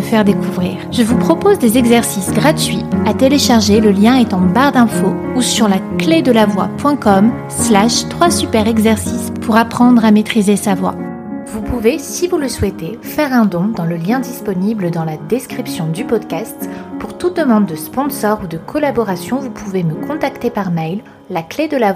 faire découvrir. Je vous propose des exercices gratuits à télécharger, le lien est en barre d'infos ou sur la clé de la voix.com slash 3 super exercices pour apprendre à maîtriser sa voix. Vous pouvez, si vous le souhaitez, faire un don dans le lien disponible dans la description du podcast. Pour toute demande de sponsor ou de collaboration, vous pouvez me contacter par mail la clé de la.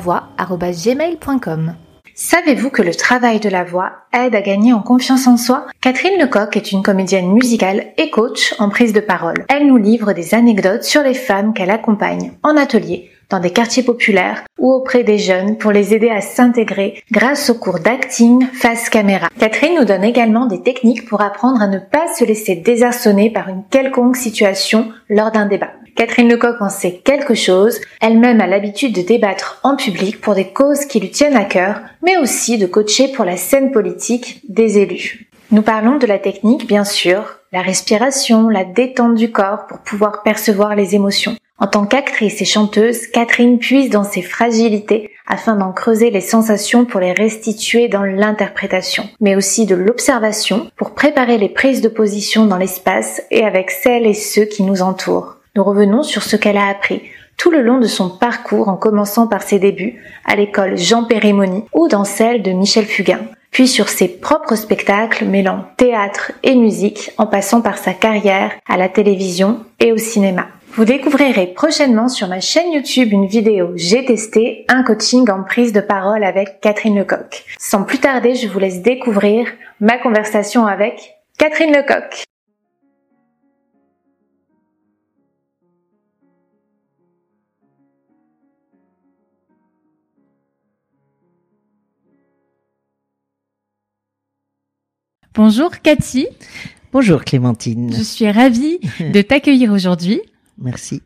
Savez-vous que le travail de la voix aide à gagner en confiance en soi? Catherine Lecoq est une comédienne musicale et coach en prise de parole. Elle nous livre des anecdotes sur les femmes qu'elle accompagne en atelier, dans des quartiers populaires ou auprès des jeunes pour les aider à s'intégrer grâce aux cours d'acting face caméra. Catherine nous donne également des techniques pour apprendre à ne pas se laisser désarçonner par une quelconque situation lors d'un débat. Catherine Lecoq en sait quelque chose, elle-même a l'habitude de débattre en public pour des causes qui lui tiennent à cœur, mais aussi de coacher pour la scène politique des élus. Nous parlons de la technique, bien sûr, la respiration, la détente du corps pour pouvoir percevoir les émotions. En tant qu'actrice et chanteuse, Catherine puise dans ses fragilités afin d'en creuser les sensations pour les restituer dans l'interprétation, mais aussi de l'observation pour préparer les prises de position dans l'espace et avec celles et ceux qui nous entourent. Nous revenons sur ce qu'elle a appris tout le long de son parcours en commençant par ses débuts à l'école Jean Périmoni ou dans celle de Michel Fugain, puis sur ses propres spectacles mêlant théâtre et musique en passant par sa carrière à la télévision et au cinéma. Vous découvrirez prochainement sur ma chaîne YouTube une vidéo J'ai testé un coaching en prise de parole avec Catherine Lecoq. Sans plus tarder, je vous laisse découvrir ma conversation avec Catherine Lecoq. Bonjour Cathy. Bonjour Clémentine. Je suis ravie de t'accueillir aujourd'hui. Merci.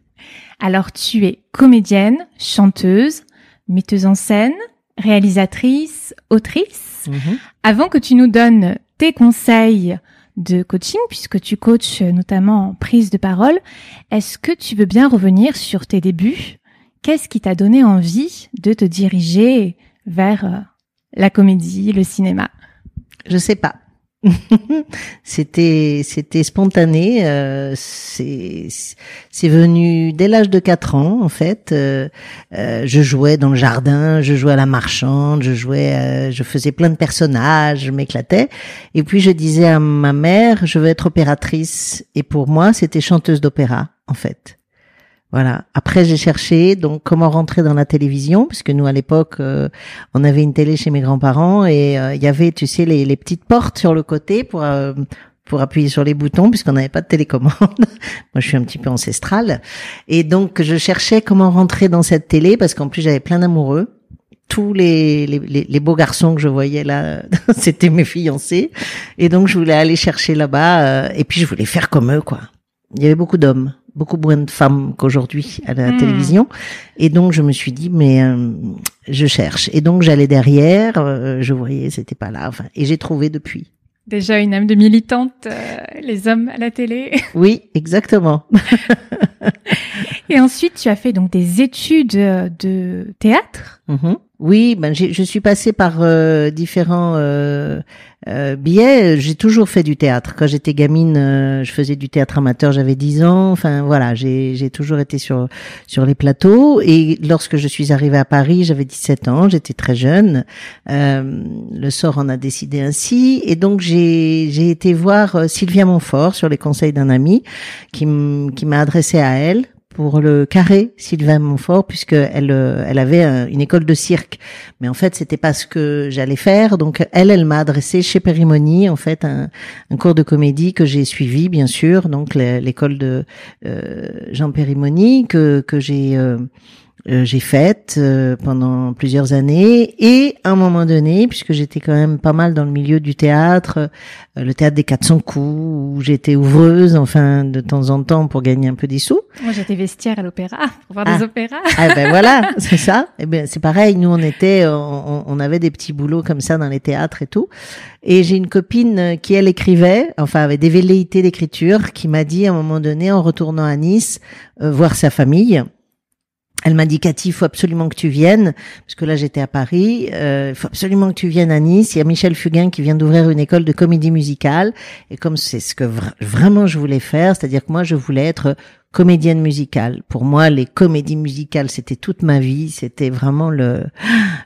Alors tu es comédienne, chanteuse, metteuse en scène, réalisatrice, autrice. Mhm. Avant que tu nous donnes tes conseils de coaching, puisque tu coaches notamment en prise de parole, est-ce que tu veux bien revenir sur tes débuts? Qu'est-ce qui t'a donné envie de te diriger vers euh, la comédie, le cinéma? Je sais pas. c'était c'était spontané euh, c'est c'est venu dès l'âge de 4 ans en fait. Euh, euh, je jouais dans le jardin je jouais à la marchande je jouais euh, je faisais plein de personnages je m'éclatais. Et puis je disais à ma mère je veux être opératrice. Et pour moi c'était chanteuse d'opéra en fait voilà. Après, j'ai cherché donc comment rentrer dans la télévision, puisque nous à l'époque, euh, on avait une télé chez mes grands-parents et euh, il y avait, tu sais, les, les, petites portes sur le côté pour euh, pour appuyer sur les boutons, puisqu'on n'avait pas de télécommande. Moi, je suis un petit peu ancestrale, et donc je cherchais comment rentrer dans cette télé, parce qu'en plus j'avais plein d'amoureux. Tous les, les, les, beaux garçons que je voyais là, c'était mes fiancés, et donc je voulais aller chercher là-bas, et puis je voulais faire comme eux, quoi. Il y avait beaucoup d'hommes beaucoup moins de femmes qu'aujourd'hui à la Hmm. télévision. Et donc je me suis dit mais euh, je cherche. Et donc j'allais derrière, euh, je voyais c'était pas là. Enfin et j'ai trouvé depuis. Déjà une âme de militante, euh, les hommes à la télé. Oui, exactement. Et ensuite, tu as fait donc des études de théâtre. Mhm. Oui, ben je suis passée par euh, différents euh, euh, biais. J'ai toujours fait du théâtre. Quand j'étais gamine, euh, je faisais du théâtre amateur. J'avais 10 ans. Enfin voilà, j'ai toujours été sur sur les plateaux. Et lorsque je suis arrivée à Paris, j'avais 17 ans. J'étais très jeune. Le sort en a décidé ainsi. Et donc j'ai j'ai été voir Sylvia Montfort sur les conseils d'un ami qui qui m'a adressé à elle pour le carré Sylvain Montfort puisque elle euh, elle avait euh, une école de cirque. Mais en fait c'était pas ce que j'allais faire. Donc elle elle m'a adressé chez Périmoni en fait un, un cours de comédie que j'ai suivi bien sûr. Donc l'é- l'école de euh, Jean Périmoni que que j'ai euh, euh, j'ai fait euh, pendant plusieurs années et à un moment donné, puisque j'étais quand même pas mal dans le milieu du théâtre, euh, le théâtre des 400 coups, où j'étais ouvreuse, enfin de temps en temps pour gagner un peu des sous. Moi, j'étais vestiaire à l'opéra pour voir des Ah. opéras. Ah ben voilà, c'est ça. Eh ben c'est pareil. Nous on était, on, on avait des petits boulots comme ça dans les théâtres et tout. Et j'ai une copine euh, qui elle écrivait, enfin avait des velléités d'écriture, qui m'a dit à un moment donné en retournant à Nice euh, voir sa famille. Elle m'a dit Cathy, il faut absolument que tu viennes, parce que là j'étais à Paris. euh, Il faut absolument que tu viennes à Nice. Il y a Michel Fugain qui vient d'ouvrir une école de comédie musicale, et comme c'est ce que vra- vraiment je voulais faire, c'est-à-dire que moi je voulais être comédienne musicale. Pour moi, les comédies musicales, c'était toute ma vie. C'était vraiment le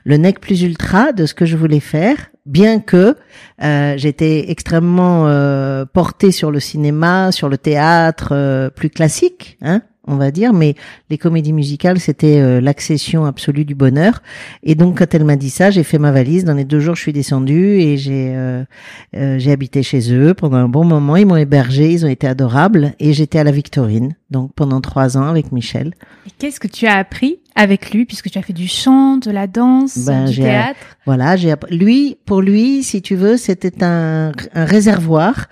le nec plus ultra de ce que je voulais faire. Bien que euh, j'étais extrêmement euh, portée sur le cinéma, sur le théâtre euh, plus classique, hein, on va dire, mais les comédies musicales, c'était euh, l'accession absolue du bonheur. Et donc, quand elle m'a dit ça, j'ai fait ma valise. Dans les deux jours, je suis descendue et j'ai euh, euh, j'ai habité chez eux pendant un bon moment. Ils m'ont hébergé, ils ont été adorables et j'étais à la Victorine, donc pendant trois ans avec Michel. Et qu'est-ce que tu as appris avec lui, puisque tu as fait du chant, de la danse, Ben, du théâtre? Voilà, j'ai lui pour lui, si tu veux, c'était un, un réservoir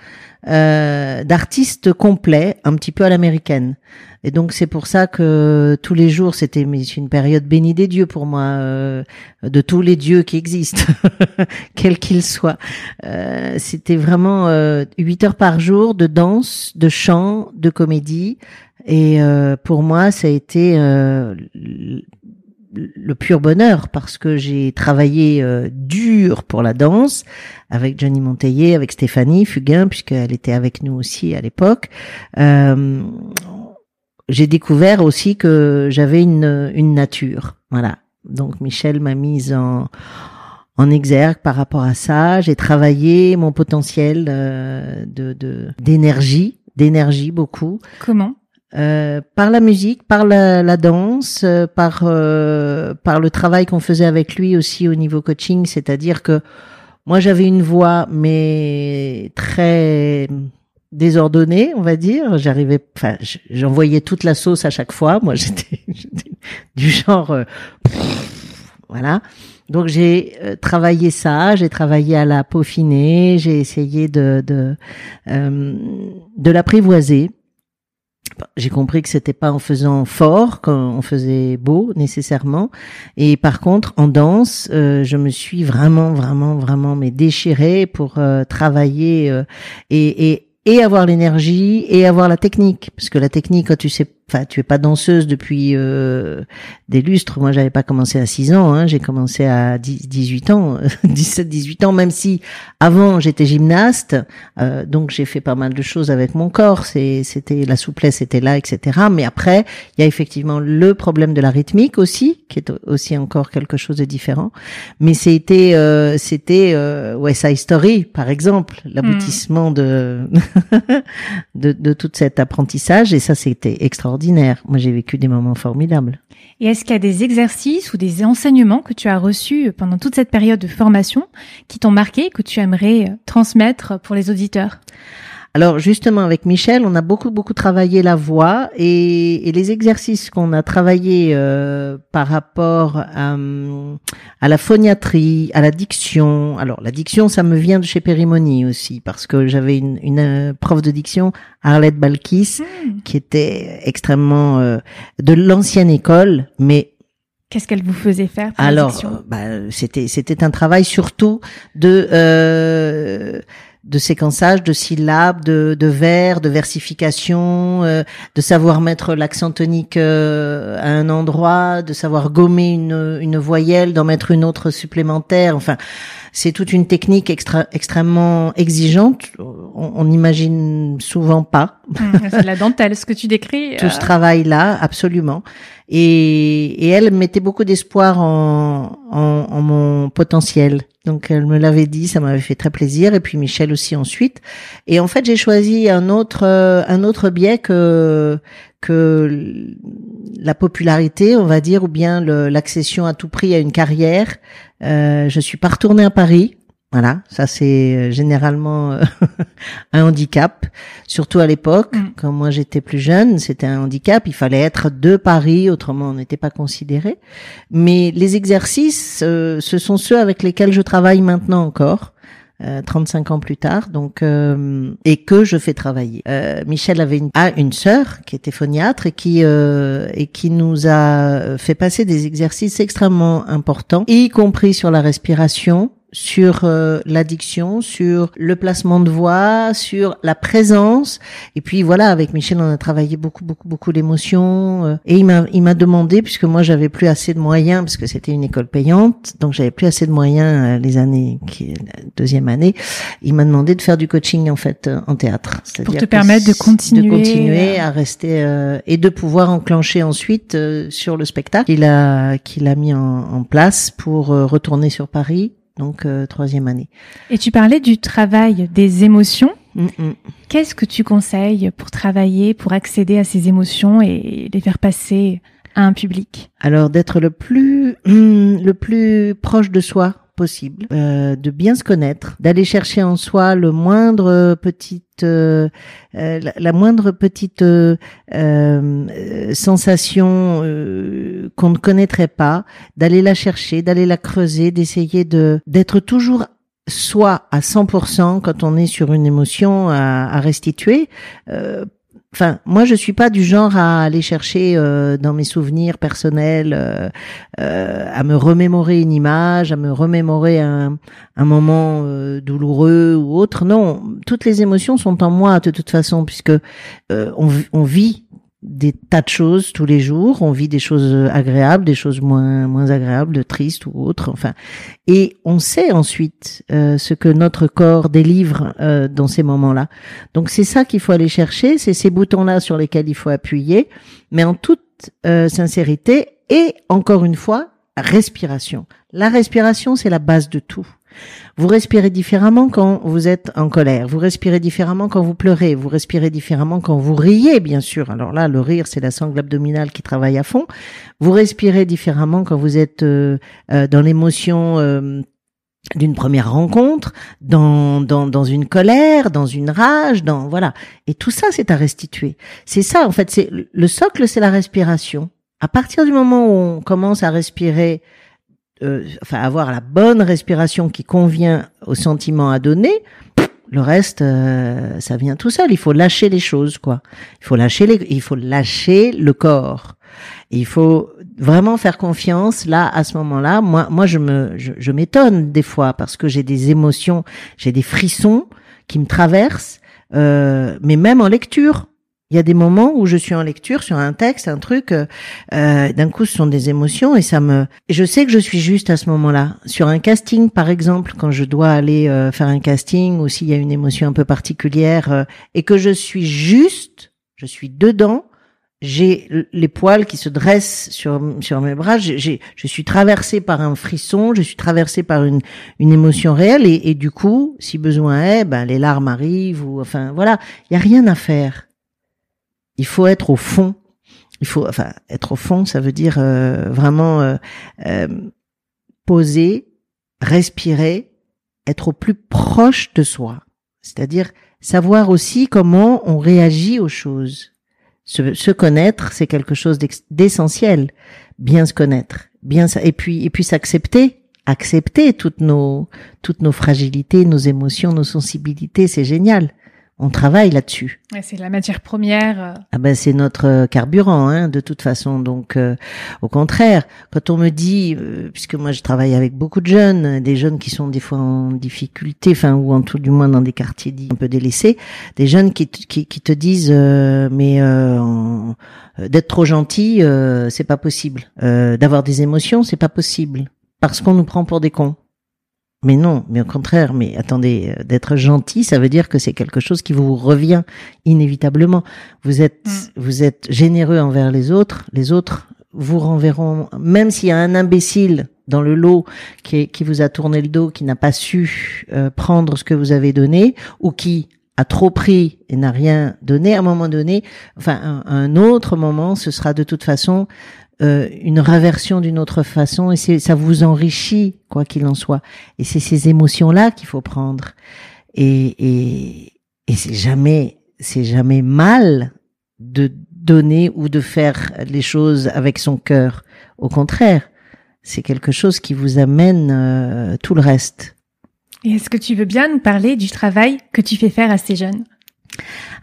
euh, d'artistes complets, un petit peu à l'américaine. Et donc c'est pour ça que tous les jours, c'était une période bénie des dieux pour moi, euh, de tous les dieux qui existent, quels qu'ils soient. Euh, c'était vraiment euh, huit heures par jour de danse, de chant, de comédie. Et euh, pour moi, ça a été le pur bonheur parce que j'ai travaillé euh, dur pour la danse avec Johnny Monteiller, avec Stéphanie Fugain puisqu'elle était avec nous aussi à l'époque. Euh, j'ai découvert aussi que j'avais une, une nature, voilà. Donc Michel m'a mise en en exergue par rapport à ça. J'ai travaillé mon potentiel euh, de- d'énergie, d'énergie beaucoup. Comment? Euh, par la musique, par la, la danse, euh, par euh, par le travail qu'on faisait avec lui aussi au niveau coaching, c'est-à-dire que moi j'avais une voix mais très désordonnée, on va dire. J'arrivais, enfin, j'envoyais toute la sauce à chaque fois. Moi j'étais du genre, euh, voilà. Donc j'ai euh, travaillé ça, j'ai travaillé à la peaufiner, j'ai essayé de de, de l'apprivoiser. J'ai compris que c'était pas en faisant fort qu'on faisait beau nécessairement. Et par contre, en danse, euh, je me suis vraiment, vraiment, vraiment mais déchirée pour euh, travailler euh, et, et et avoir l'énergie et avoir la technique parce que la technique quand tu sais enfin tu es pas danseuse depuis euh, des lustres. Moi j'avais pas commencé à 6 ans hein, j'ai commencé à 10, 18 ans 17 18 ans même si avant j'étais gymnaste euh, donc j'ai fait pas mal de choses avec mon corps. C'était la souplesse était là etc mais après il y a effectivement le problème de la rythmique aussi qui est aussi encore quelque chose de différent. Mais c'était euh, c'était euh, West Side Story par exemple l'aboutissement de de, de tout cet apprentissage. Et ça c'était extraordinaire. Moi j'ai vécu des moments formidables. Et est-ce qu'il y a des exercices ou des enseignements que tu as reçus pendant toute cette période de formation qui t'ont marqué, que tu aimerais transmettre pour les auditeurs? Alors justement avec Michel, on a beaucoup beaucoup travaillé la voix et, et les exercices qu'on a travaillé euh, par rapport à, à la phoniatrie, à la diction. Alors la diction, ça me vient de chez Périmoni aussi parce que j'avais une, une euh, prof de diction, Arlette Balkis, qui était extrêmement euh, de l'ancienne école, mais Qu'est-ce qu'elle vous faisait faire pour la Alors, diction? euh, bah, c'était c'était un travail surtout de euh, de séquençage, de syllabes, de, de vers, de versification, euh, de savoir mettre l'accent tonique euh, à un endroit, de savoir gommer une, une voyelle, d'en mettre une autre supplémentaire. Enfin, c'est toute une technique extra, extrêmement exigeante. On, n'imagine souvent pas Hum, C'est la dentelle, ce que tu décris. tout euh, ce travail-là, absolument. Et, et elle mettait beaucoup d'espoir en, en, en mon potentiel. Donc elle me l'avait dit, ça m'avait fait très plaisir. Et puis Michel aussi ensuite. Et en fait, j'ai choisi un autre euh, un autre biais que que la popularité, on va dire, ou bien l'accession à tout prix à une carrière. Euh, je suis pas retournée à Paris. Voilà, ça c'est euh, généralement euh, un handicap, surtout à l'époque, Mm. quand moi j'étais plus jeune, c'était un handicap, il fallait être de Paris, autrement on n'était pas considéré. Mais les exercices, euh, ce sont ceux avec lesquels je travaille maintenant encore. euh, 35 ans plus tard, donc euh, et que je fais travailler. Euh, Michel avait une, a une sœur qui était phoniatre et qui euh, et qui nous a fait passer des exercices extrêmement importants, y compris sur la respiration, sur euh, l'addiction, sur le placement de voix, sur la présence. Et puis voilà, avec Michel, on a travaillé beaucoup, beaucoup, beaucoup l'émotion. euh, et il m'a, il m'a demandé, puisque moi j'avais plus assez de moyens, parce que c'était une école payante, donc j'avais plus assez de moyens euh, les années, qui, la deuxième année, il m'a demandé de faire du coaching en fait euh, en théâtre. C'est-à-dire te permettre de continuer, de continuer euh, à rester euh, et de pouvoir enclencher ensuite euh, sur le spectacle qu'il a qu'il a mis en, en place pour euh, retourner sur Paris donc euh, troisième année. Et tu parlais du travail des émotions. Mm, mm. Qu'est-ce que tu conseilles pour travailler, pour accéder à ces émotions et les faire passer à un public? Alors d'être le plus le plus proche de soi possible, euh, de bien se connaître, d'aller chercher en soi le moindre petite euh, euh, la, moindre petite euh, euh, sensation qu'on ne connaîtrait pas, d'aller la chercher, d'aller la creuser, d'essayer de d'être toujours soi à 100% quand on est sur une émotion à, à restituer. Enfin, moi, je suis pas du genre à aller chercher euh, dans mes souvenirs personnels, euh, euh, à me remémorer une image, à me remémorer un, un moment euh, douloureux ou autre. Non, toutes les émotions sont en moi de toute façon, puisque euh, on, on vit des tas de choses tous les jours. On vit des choses agréables, des choses moins moins agréables, tristes ou autres. Enfin, et on sait ensuite euh, ce que notre corps délivre euh, dans ces moments-là. Donc c'est ça qu'il faut aller chercher, c'est ces boutons-là sur lesquels il faut appuyer, mais en toute euh, sincérité et encore une fois, respiration. La respiration, c'est la base de tout. Vous respirez différemment quand vous êtes en colère, vous respirez différemment quand vous pleurez, vous respirez différemment quand vous riez, bien sûr. Alors là, le rire, c'est la sangle abdominale qui travaille à fond. Vous respirez différemment quand vous êtes euh, euh, dans l'émotion euh, d'une première rencontre, dans, dans, dans une colère, dans une rage, dans voilà. Et tout ça, c'est à restituer. C'est ça, en fait, c'est le socle, c'est la respiration. À partir du moment où on commence à respirer, euh, enfin avoir la bonne respiration qui convient au sentiment à donner, le reste, euh, ça vient tout seul. Il faut lâcher les choses, quoi. Il faut lâcher les, il faut lâcher le corps. Il faut vraiment faire confiance là à ce moment-là. Moi, moi, je me, je, je m'étonne des fois parce que j'ai des émotions, j'ai des frissons qui me traversent, euh, mais même en lecture. Il y a des moments où je suis en lecture sur un texte, un truc, euh, euh, d'un coup ce sont des émotions et ça me, je sais que je suis juste à ce moment-là. Sur un casting, par exemple, quand je dois aller euh, faire un casting ou s'il y a une émotion un peu particulière euh, et que je suis juste, je suis dedans, j'ai les poils qui se dressent sur sur mes bras. J'ai- je suis traversée par un frisson, je suis traversée par une une émotion réelle et, et du coup, si besoin est, ben les larmes arrivent ou enfin voilà, il y a rien à faire. Il faut être au fond. Il faut enfin être au fond, ça veut dire euh, vraiment euh, euh, poser, respirer, être au plus proche de soi. C'est-à-dire savoir aussi comment on réagit aux choses. Se, se connaître, c'est quelque chose d'essentiel. Bien se connaître, bien et puis et puis s'accepter, accepter toutes nos toutes nos fragilités, nos émotions, nos sensibilités, c'est génial. On travaille là-dessus. Ouais, C'est la matière première. euh, Ah ben c'est notre euh, carburant, hein, de toute façon. Donc, euh, au contraire, quand on me dit, euh, puisque moi je travaille avec beaucoup de jeunes, des jeunes qui sont des fois en difficulté, enfin ou en tout du moins dans des quartiers dits un peu délaissés, des jeunes qui qui, qui te disent, euh, mais euh, euh, d'être trop gentil, euh, c'est pas possible. Euh, D'avoir des émotions, c'est pas possible, parce qu'on nous prend pour des cons. Mais non, mais au contraire, mais attendez, euh, d'être gentil, ça veut dire que c'est quelque chose qui vous revient inévitablement. Vous êtes, Mm. vous êtes généreux envers les autres, les autres vous renverront, même s'il y a un imbécile dans le lot qui, est- qui vous a tourné le dos, qui n'a pas su euh, prendre ce que vous avez donné, ou qui a trop pris et n'a rien donné, à un moment donné, enfin, un, un autre moment, ce sera de toute façon euh, une réversion d'une autre façon et ça vous enrichit quoi qu'il en soit. Et c'est ces émotions là qu'il faut prendre. Et et, et c'est jamais c'est jamais mal de donner ou de faire les choses avec son cœur. Au contraire, c'est quelque chose qui vous amène euh, tout le reste. Et est-ce que tu veux bien nous parler du travail que tu fais faire à ces jeunes?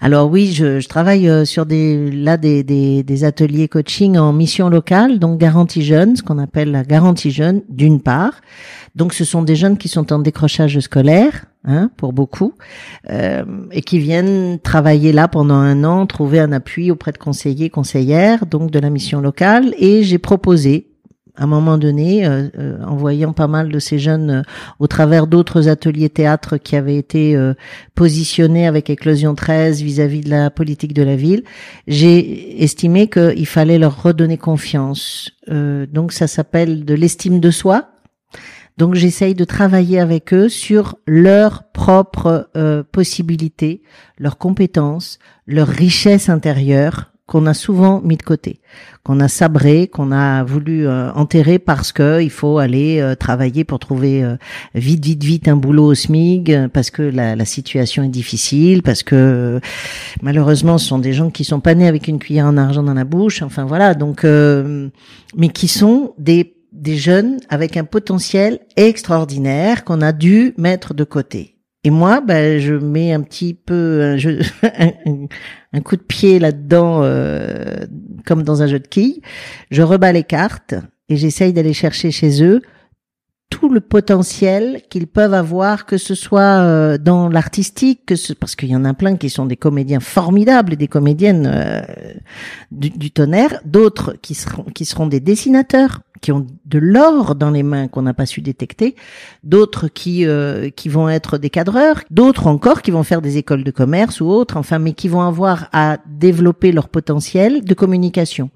Alors oui, je, travaille euh, sur des là des, des, des, ateliers coaching en mission locale, donc garantie jeune, ce qu'on appelle la garantie jeune, d'une part. Donc ce sont des jeunes qui sont en décrochage scolaire, hein, pour beaucoup, euh, et qui viennent travailler là pendant un an, trouver un appui auprès de conseillers, conseillères, donc de la mission locale. Et j'ai proposé à un moment donné, euh, euh, en voyant pas mal de ces jeunes euh, au travers d'autres ateliers théâtre qui avaient été positionnés avec Éclosion 13 vis-à-vis de la politique de la ville, j'ai estimé qu'il fallait leur redonner confiance. donc ça s'appelle de l'estime de soi. Donc j'essaye de travailler avec eux sur leurs propres possibilités, leurs compétences, leur richesse intérieure qu'on a souvent mis de côté, qu'on a sabré, qu'on a voulu euh, enterrer parce que il faut aller euh, travailler pour trouver euh, vite, vite, vite un boulot au SMIG, parce que la, la, situation est difficile, parce que malheureusement ce sont des gens qui sont pas nés avec une cuillère en argent dans la bouche, enfin voilà, donc mais qui sont des des jeunes avec un potentiel extraordinaire qu'on a dû mettre de côté. Et moi, ben, je mets un petit peu un, un, coup de pied là-dedans, euh, comme dans un jeu de quilles. Je rebats les cartes et j'essaye d'aller chercher chez eux tout le potentiel qu'ils peuvent avoir, que ce soit euh, dans l'artistique, que ce, parce qu'il y en a plein qui sont des comédiens formidables et des comédiennes euh, du, du, tonnerre, d'autres qui seront qui seront des dessinateurs, qui ont de l'or dans les mains qu'on n'a pas su détecter, d'autres qui euh, qui vont être des cadreurs, d'autres encore qui vont faire des écoles de commerce ou autres, enfin, mais qui vont avoir à développer leur potentiel de communication.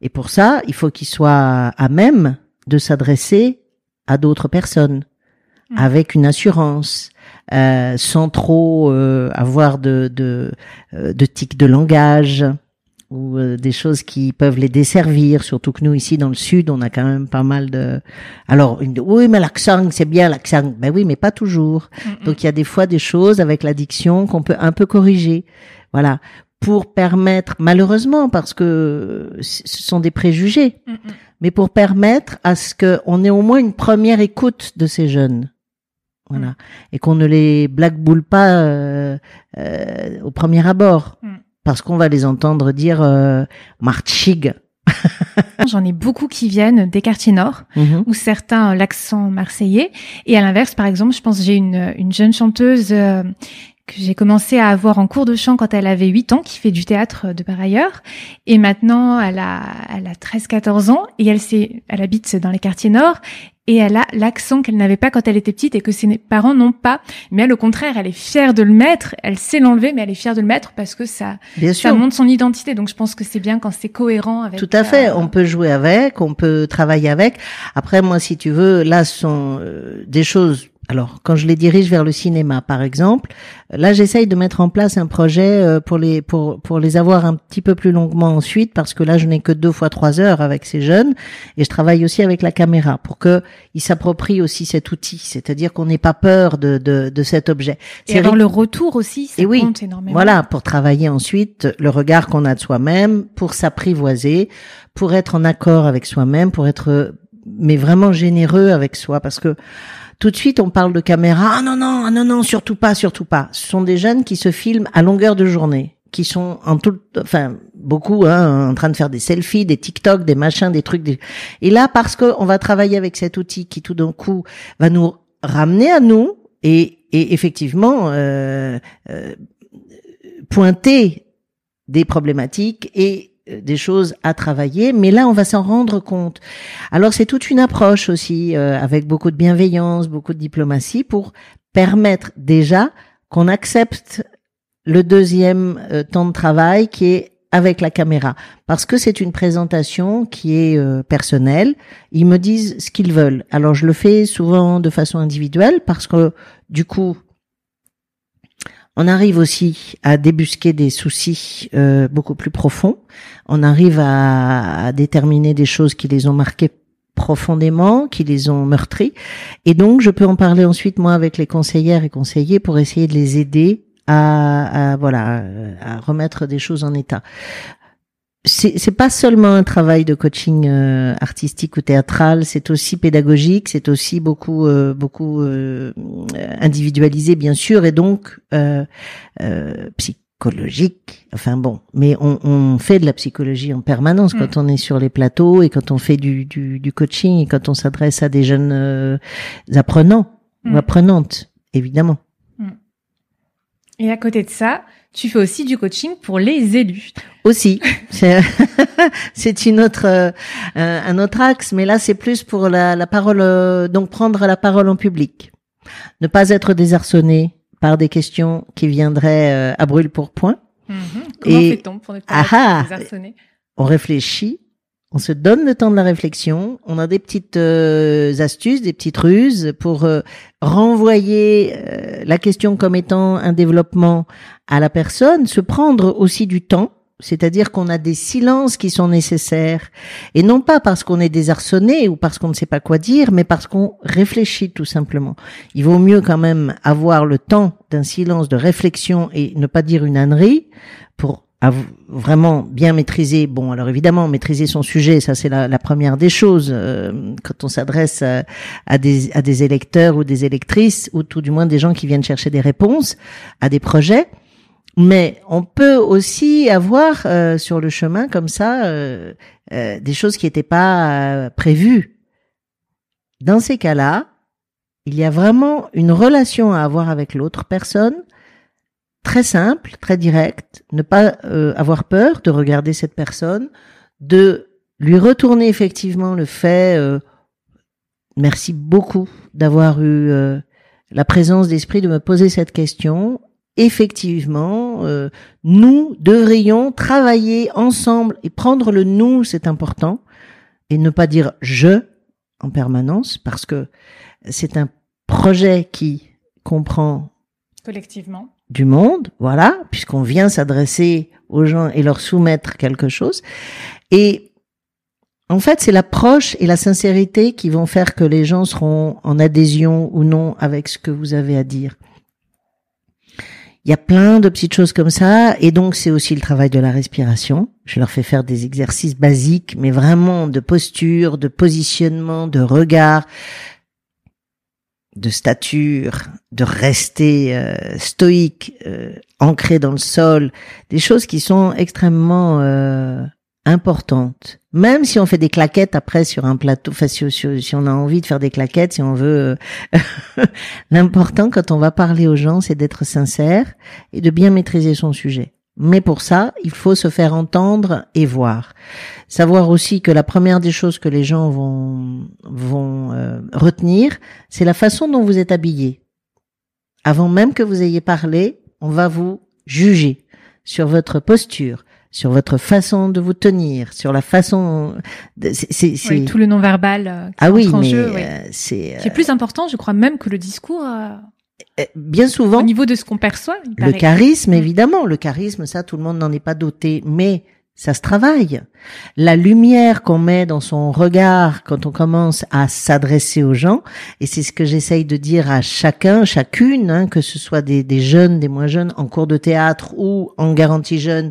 Et pour ça, il faut qu'ils soient à même de s'adresser à d'autres personnes mmh. avec une assurance, euh, sans trop euh, avoir de de, euh, de tics de langage ou euh, des choses qui peuvent les desservir. Surtout que nous ici dans le sud, on a quand même pas mal de. Alors une... oui, mais l'accent c'est bien l'accent. Ben oui, mais pas toujours. Donc il y a des fois des choses avec l'addiction qu'on peut un peu corriger. Voilà pour permettre, malheureusement, parce que ce sont des préjugés, mais pour permettre à ce qu'on ait au moins une première écoute de ces jeunes. Voilà. Mm. Et qu'on ne les blackboule pas euh, euh, au premier abord. Mm. Parce qu'on va les entendre dire euh, Marchig. J'en ai beaucoup qui viennent des quartiers nord, mm-hmm. ou certains l'accent marseillais. Et à l'inverse, par exemple, je pense j'ai une, une jeune chanteuse euh, que j'ai commencé à avoir en cours de chant quand elle avait 8 ans, qui fait du théâtre de par ailleurs. Et maintenant, elle a, elle a 13, 14 ans et elle s'est, elle habite dans les quartiers nord et elle a l'accent qu'elle n'avait pas quand elle était petite et que ses parents n'ont pas. Mais elle, au contraire, elle est fière de le mettre. Elle sait l'enlever, mais elle est fière de le mettre parce que ça, ça montre son identité. Donc, je pense que c'est bien quand c'est cohérent avec. Tout à fait. On peut jouer avec, on peut travailler avec. Après, moi, si tu veux, là, ce sont euh, des choses alors, quand je les dirige vers le cinéma, par exemple, là, j'essaye de mettre en place un projet euh, pour les pour pour les avoir un petit peu plus longuement ensuite, parce que là, je n'ai que deux fois trois heures avec ces jeunes, et je travaille aussi avec la caméra pour que ils s'approprient aussi cet outil, c'est-à-dire qu'on n'ait pas peur de de, de cet objet. Et alors le retour aussi, ça et oui, compte énormément. Voilà, pour travailler ensuite le regard qu'on a de soi-même, pour s'apprivoiser, pour être en accord avec soi-même, pour être mais vraiment généreux avec soi, parce que tout de suite on parle de caméra. Ah non non, ah non non, surtout pas, surtout pas. Ce sont des jeunes qui se filment à longueur de journée, qui sont en tout, enfin beaucoup, hein, en train de faire des selfies, des TikTok, des machins, des trucs. Et là, parce que on va travailler avec cet outil qui tout d'un coup va nous ramener à nous et, et effectivement euh, euh, pointer des problématiques et des choses à travailler, mais là on va s'en rendre compte. Alors c'est toute une approche aussi euh, avec beaucoup de bienveillance, beaucoup de diplomatie pour permettre déjà qu'on accepte le deuxième euh, temps de travail qui est avec la caméra parce que c'est une présentation qui est personnelle. Ils me disent ce qu'ils veulent. Alors je le fais souvent de façon individuelle parce que du coup On arrive aussi à débusquer des soucis euh, beaucoup plus profonds. On arrive à, déterminer des choses qui les ont marqués profondément, qui les ont meurtris. Et donc, je peux en parler ensuite, moi, avec les conseillères et conseillers pour essayer de les aider à voilà, à remettre des choses en état c'est pas seulement un travail de coaching euh, artistique ou théâtral, c'est aussi pédagogique, c'est aussi beaucoup euh, beaucoup euh, individualisé bien sûr et donc psychologique. Enfin bon, mais on, on, fait de la psychologie en permanence quand mm. on est sur les plateaux et quand on fait du, du, du coaching et quand on s'adresse à des jeunes apprenants ou mm. apprenantes, évidemment. Mm. Et à côté de ça, tu fais aussi du coaching pour les élus. Aussi, c'est une autre euh, un autre axe, mais là c'est plus pour la, la parole, euh, donc prendre la parole en public, ne pas être désarçonné par des questions qui viendraient euh, à brûle pour point. Mm-hmm. Comment fait-on pour ne pas être désarçonné? On réfléchit, on se donne le temps de la réflexion, on a des petites astuces, des petites ruses pour renvoyer la question comme étant un développement à la personne, se prendre aussi du temps, c'est-à-dire qu'on a des silences qui sont nécessaires, et non pas parce qu'on est désarçonné ou parce qu'on ne sait pas quoi dire, mais parce qu'on réfléchit tout simplement. Il vaut mieux quand même avoir le temps d'un silence de réflexion et ne pas dire une ânerie pour vraiment bien maîtriser. Bon, alors évidemment, maîtriser son sujet, ça c'est la, première des choses euh, quand on s'adresse à, des, à des électeurs ou des électrices, ou tout du moins des gens qui viennent chercher des réponses à des projets. Mais on peut aussi avoir euh, sur le chemin comme ça euh, euh, des choses qui n'étaient pas prévues. Dans ces cas-là, il y a vraiment une relation à avoir avec l'autre personne, très simple, très directe, ne pas avoir peur de regarder cette personne, de lui retourner effectivement le fait merci beaucoup d'avoir eu la présence d'esprit de me poser cette question. Effectivement, euh, nous devrions travailler ensemble et prendre le nous, c'est important, et ne pas dire je en permanence, parce que c'est un projet qui comprend collectivement du monde, voilà, puisqu'on vient s'adresser aux gens et leur soumettre quelque chose. Et en fait, c'est l'approche et la sincérité qui vont faire que les gens seront en adhésion ou non avec ce que vous avez à dire. Il y a plein de petites choses comme ça, et donc c'est aussi le travail de la respiration. Je leur fais faire des exercices basiques, mais vraiment de posture, de positionnement, de regard, de stature, de rester euh, stoïque, euh, ancré dans le sol, des choses qui sont extrêmement euh, importante. Même si on fait des claquettes après sur un plateau, enfin, si, si, on a envie de faire des claquettes, si on veut, euh, l'important quand on va parler aux gens, c'est d'être sincère et de bien maîtriser son sujet. Mais pour ça, il faut se faire entendre et voir. Savoir aussi que la première des choses que les gens vont vont euh, retenir, c'est la façon dont vous êtes habillé. Avant même que vous ayez parlé, on va vous juger sur votre posture, sur votre façon de vous tenir, sur la façon. C'est oui, tout le non-verbal. Euh, ah oui, mais euh, c'est. C'est plus important, je crois, même que le discours. Eh, bien souvent. Au niveau de ce qu'on perçoit. Le charisme, mm. évidemment, le charisme, ça, tout le monde n'en est pas doté, mais ça se travaille. La lumière qu'on met dans son regard quand on commence à s'adresser aux gens, et c'est ce que j'essaye de dire à chacun, chacune, hein, que ce soit des, des, jeunes, des moins jeunes, en cours de théâtre ou en garantie jeune,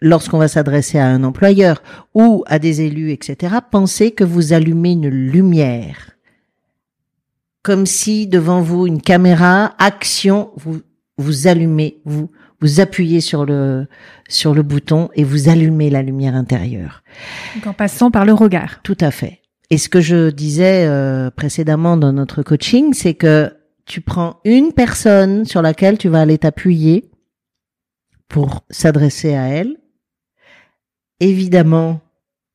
lorsqu'on va s'adresser à un employeur ou à des élus, etc., pensez que vous allumez une lumière. Comme si devant vous une caméra, action, vous, vous allumez, vous, vous appuyez sur le, sur le bouton et vous allumez la lumière intérieure. Donc en passant par le regard. Tout à fait. Et ce que je disais euh, précédemment dans notre coaching, c'est que tu prends une personne sur laquelle tu vas aller t'appuyer pour s'adresser à elle évidemment,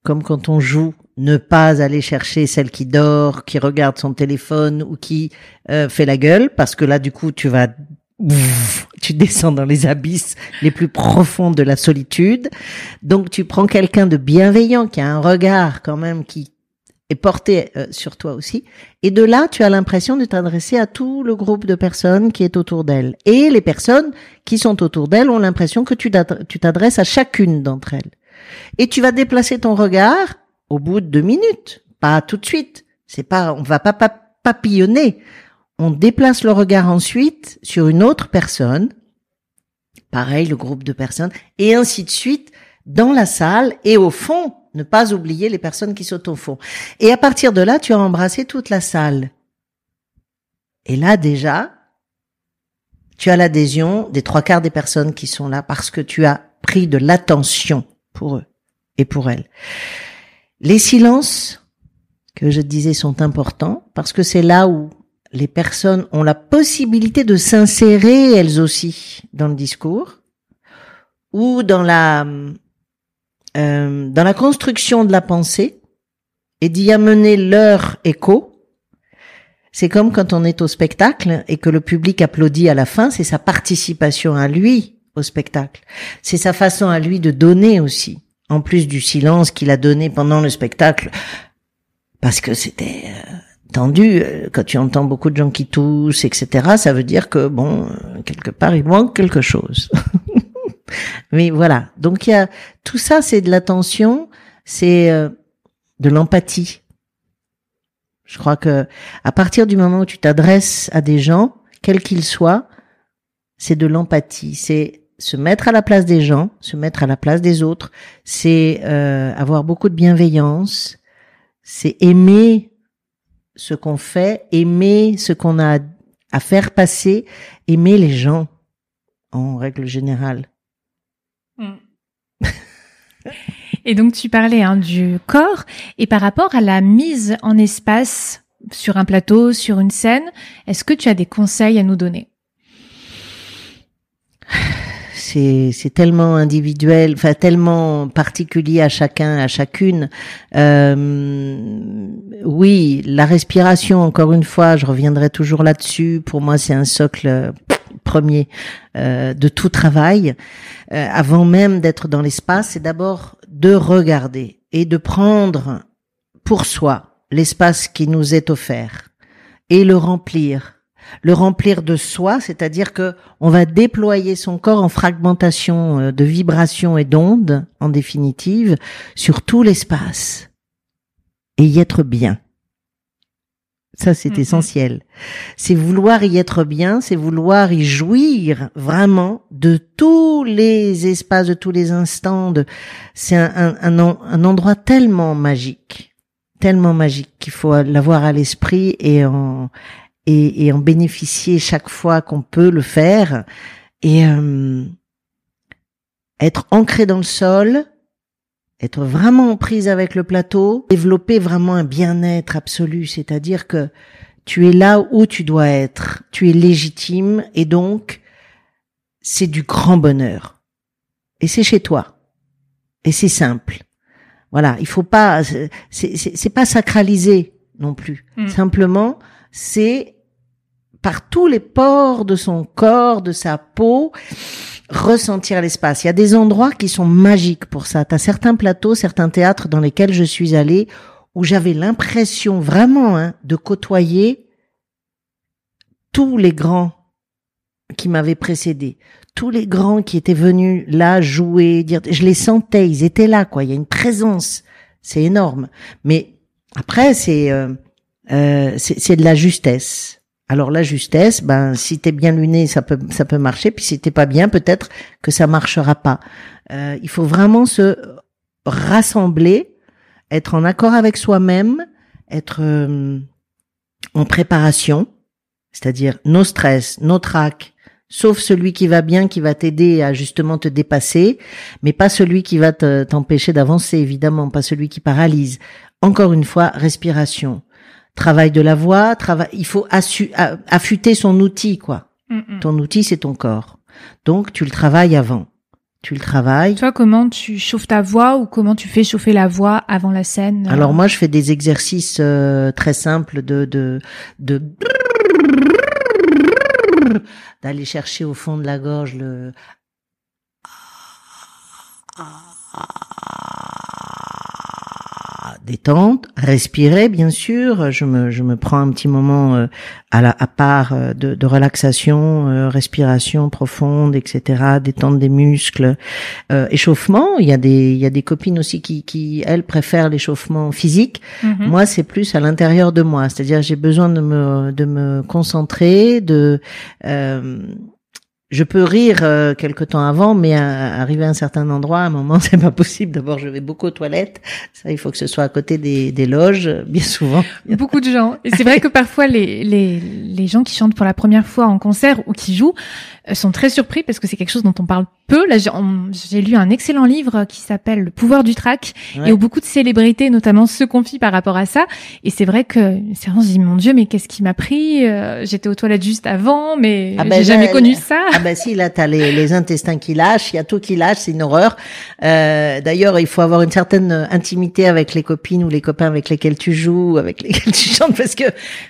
comme quand on joue, ne pas aller chercher celle qui dort, qui regarde son téléphone ou qui euh, fait la gueule, parce que là, du coup, tu vas tu descends dans les abysses les plus profonds de la solitude. Donc tu prends quelqu'un de bienveillant qui a un regard quand même qui est porté euh, sur toi aussi. Et de là, tu as l'impression de t'adresser à tout le groupe de personnes qui est autour d'elle. Et les personnes qui sont autour d'elle ont l'impression que tu t'adresses à chacune d'entre elles. Et tu vas déplacer ton regard au bout de deux minutes, pas tout de suite. C'est pas, on va pas papillonner. On déplace le regard ensuite sur une autre personne. Pareil, le groupe de personnes. Et ainsi de suite dans la salle et au fond ne pas oublier les personnes qui sont au fond. Et à partir de là, tu as embrassé toute la salle. Et là, déjà, tu as l'adhésion des trois quarts des personnes qui sont là parce que tu as pris de l'attention pour eux et pour elles. Les silences que je disais sont importants parce que c'est là où les personnes ont la possibilité de s'insérer elles aussi dans le discours ou dans la euh, dans la construction de la pensée et d'y amener leur écho. C'est comme quand on est au spectacle et que le public applaudit à la fin, c'est sa participation à lui au spectacle. C'est sa façon à lui de donner aussi, en plus du silence qu'il a donné pendant le spectacle, parce que c'était euh, tendu. Euh, quand tu entends beaucoup de gens qui toussent, etc., ça veut dire que bon, quelque part, il manque quelque chose. Mais voilà. Donc il y a tout ça, c'est de l'attention, c'est euh, de l'empathie. Je crois que à partir du moment où tu t'adresses à des gens, quels qu'ils soient, c'est de l'empathie. C'est se mettre à la place des gens, se mettre à la place des autres. C'est euh, avoir beaucoup de bienveillance. C'est aimer ce qu'on fait, aimer ce qu'on a à faire passer, aimer les gens en règle générale. Mm. et donc tu parlais hein, du corps et par rapport à la mise en espace sur un plateau, sur une scène, est-ce que tu as des conseils à nous donner? C'est c'est tellement individuel, enfin tellement particulier à chacun, à chacune. Euh, oui, la respiration, encore une fois, je reviendrai toujours là-dessus. Pour moi, c'est un socle premier euh, de tout travail, euh, avant même d'être dans l'espace, c'est d'abord de regarder et de prendre pour soi l'espace qui nous est offert et le remplir. Le remplir de soi, c'est-à-dire que on va déployer son corps en fragmentation euh, de vibrations et d'ondes, en définitive, sur tout l'espace et y être bien. Ça, c'est mm-hmm. essentiel. C'est vouloir y être bien, c'est vouloir y jouir vraiment de tous les espaces, de tous les instants. De... C'est un, un, un, endroit tellement magique, tellement magique qu'il faut l'avoir à l'esprit et en, et, et, en bénéficier chaque fois qu'on peut le faire. Et euh, être ancré dans le sol, être vraiment en prise avec le plateau, développer vraiment un bien-être absolu, c'est-à-dire que tu es là où tu dois être, tu es légitime et donc c'est du grand bonheur. Et c'est chez toi. Et c'est simple. Voilà, il faut pas, c'est pas sacralisé non plus. Hmm. Simplement, c'est par tous les pores de son corps, de sa peau, ressentir l'espace. Il y a des endroits qui sont magiques pour ça. Tu as certains plateaux, certains théâtres dans lesquels je suis allée où j'avais l'impression vraiment hein, de côtoyer tous les grands qui m'avaient précédé, tous les grands qui étaient venus là jouer, dire, je les sentais, ils étaient là, quoi. Il y a une présence, c'est énorme. Mais après, c'est euh, euh, c'est de la justesse. Alors la justesse, ben si t'es bien luné, ça peut ça peut marcher. Puis si t'es pas bien, peut-être que ça marchera pas. Euh, il faut vraiment se rassembler, être en accord avec soi-même, être euh, en préparation, c'est-à-dire nos stress, nos tracs, sauf celui qui va bien, qui va t'aider à justement te dépasser, mais pas celui qui va t'empêcher d'avancer, évidemment, pas celui qui paralyse. Encore une fois, respiration travail de la voix, travail, il faut affûter son outil, quoi. Ton outil, c'est ton corps. Donc, tu le travailles avant. Tu le travailles. Toi, comment tu chauffes ta voix ou comment tu fais chauffer la voix avant la scène euh? Alors moi, je fais des exercices euh, très simples de de de d'aller chercher au fond de la gorge le détente, respirer bien sûr. Je me je me prends un petit moment euh, à la à part euh, de, de relaxation, euh, respiration profonde, etc. Détente des muscles, échauffement. Il y a des il y a des copines aussi qui qui elles préfèrent l'échauffement physique. Mhm. Moi c'est plus à l'intérieur de moi, c'est-à-dire j'ai besoin de me de me concentrer, de je peux rire euh, quelque temps avant, mais arriver à un certain endroit, à un moment, c'est pas possible. D'abord, je vais beaucoup aux toilettes. Ça, il faut que ce soit à côté des, des loges, bien souvent. Beaucoup de gens. Et c'est vrai que parfois, les, les, les gens qui chantent pour la première fois en concert ou qui jouent euh, sont très surpris parce que c'est quelque chose dont on parle peu. Là, j'ai lu un excellent livre qui s'appelle Le pouvoir du Ouais. et où beaucoup de célébrités, notamment, se confient par rapport à ça. Et c'est vrai que c'est vraiment, je dis, mon Dieu, mais qu'est-ce qui m'a pris? Euh, J'étais aux toilettes juste avant, mais Ah ben, j'ai jamais connu ça. Ah ben si, là, t'as les, les intestins qui lâchent, il y a tout qui lâche, c'est une horreur. Euh, D'ailleurs, il faut avoir une certaine intimité avec les copines ou les copains avec lesquels tu joues, avec lesquels tu chantes, parce que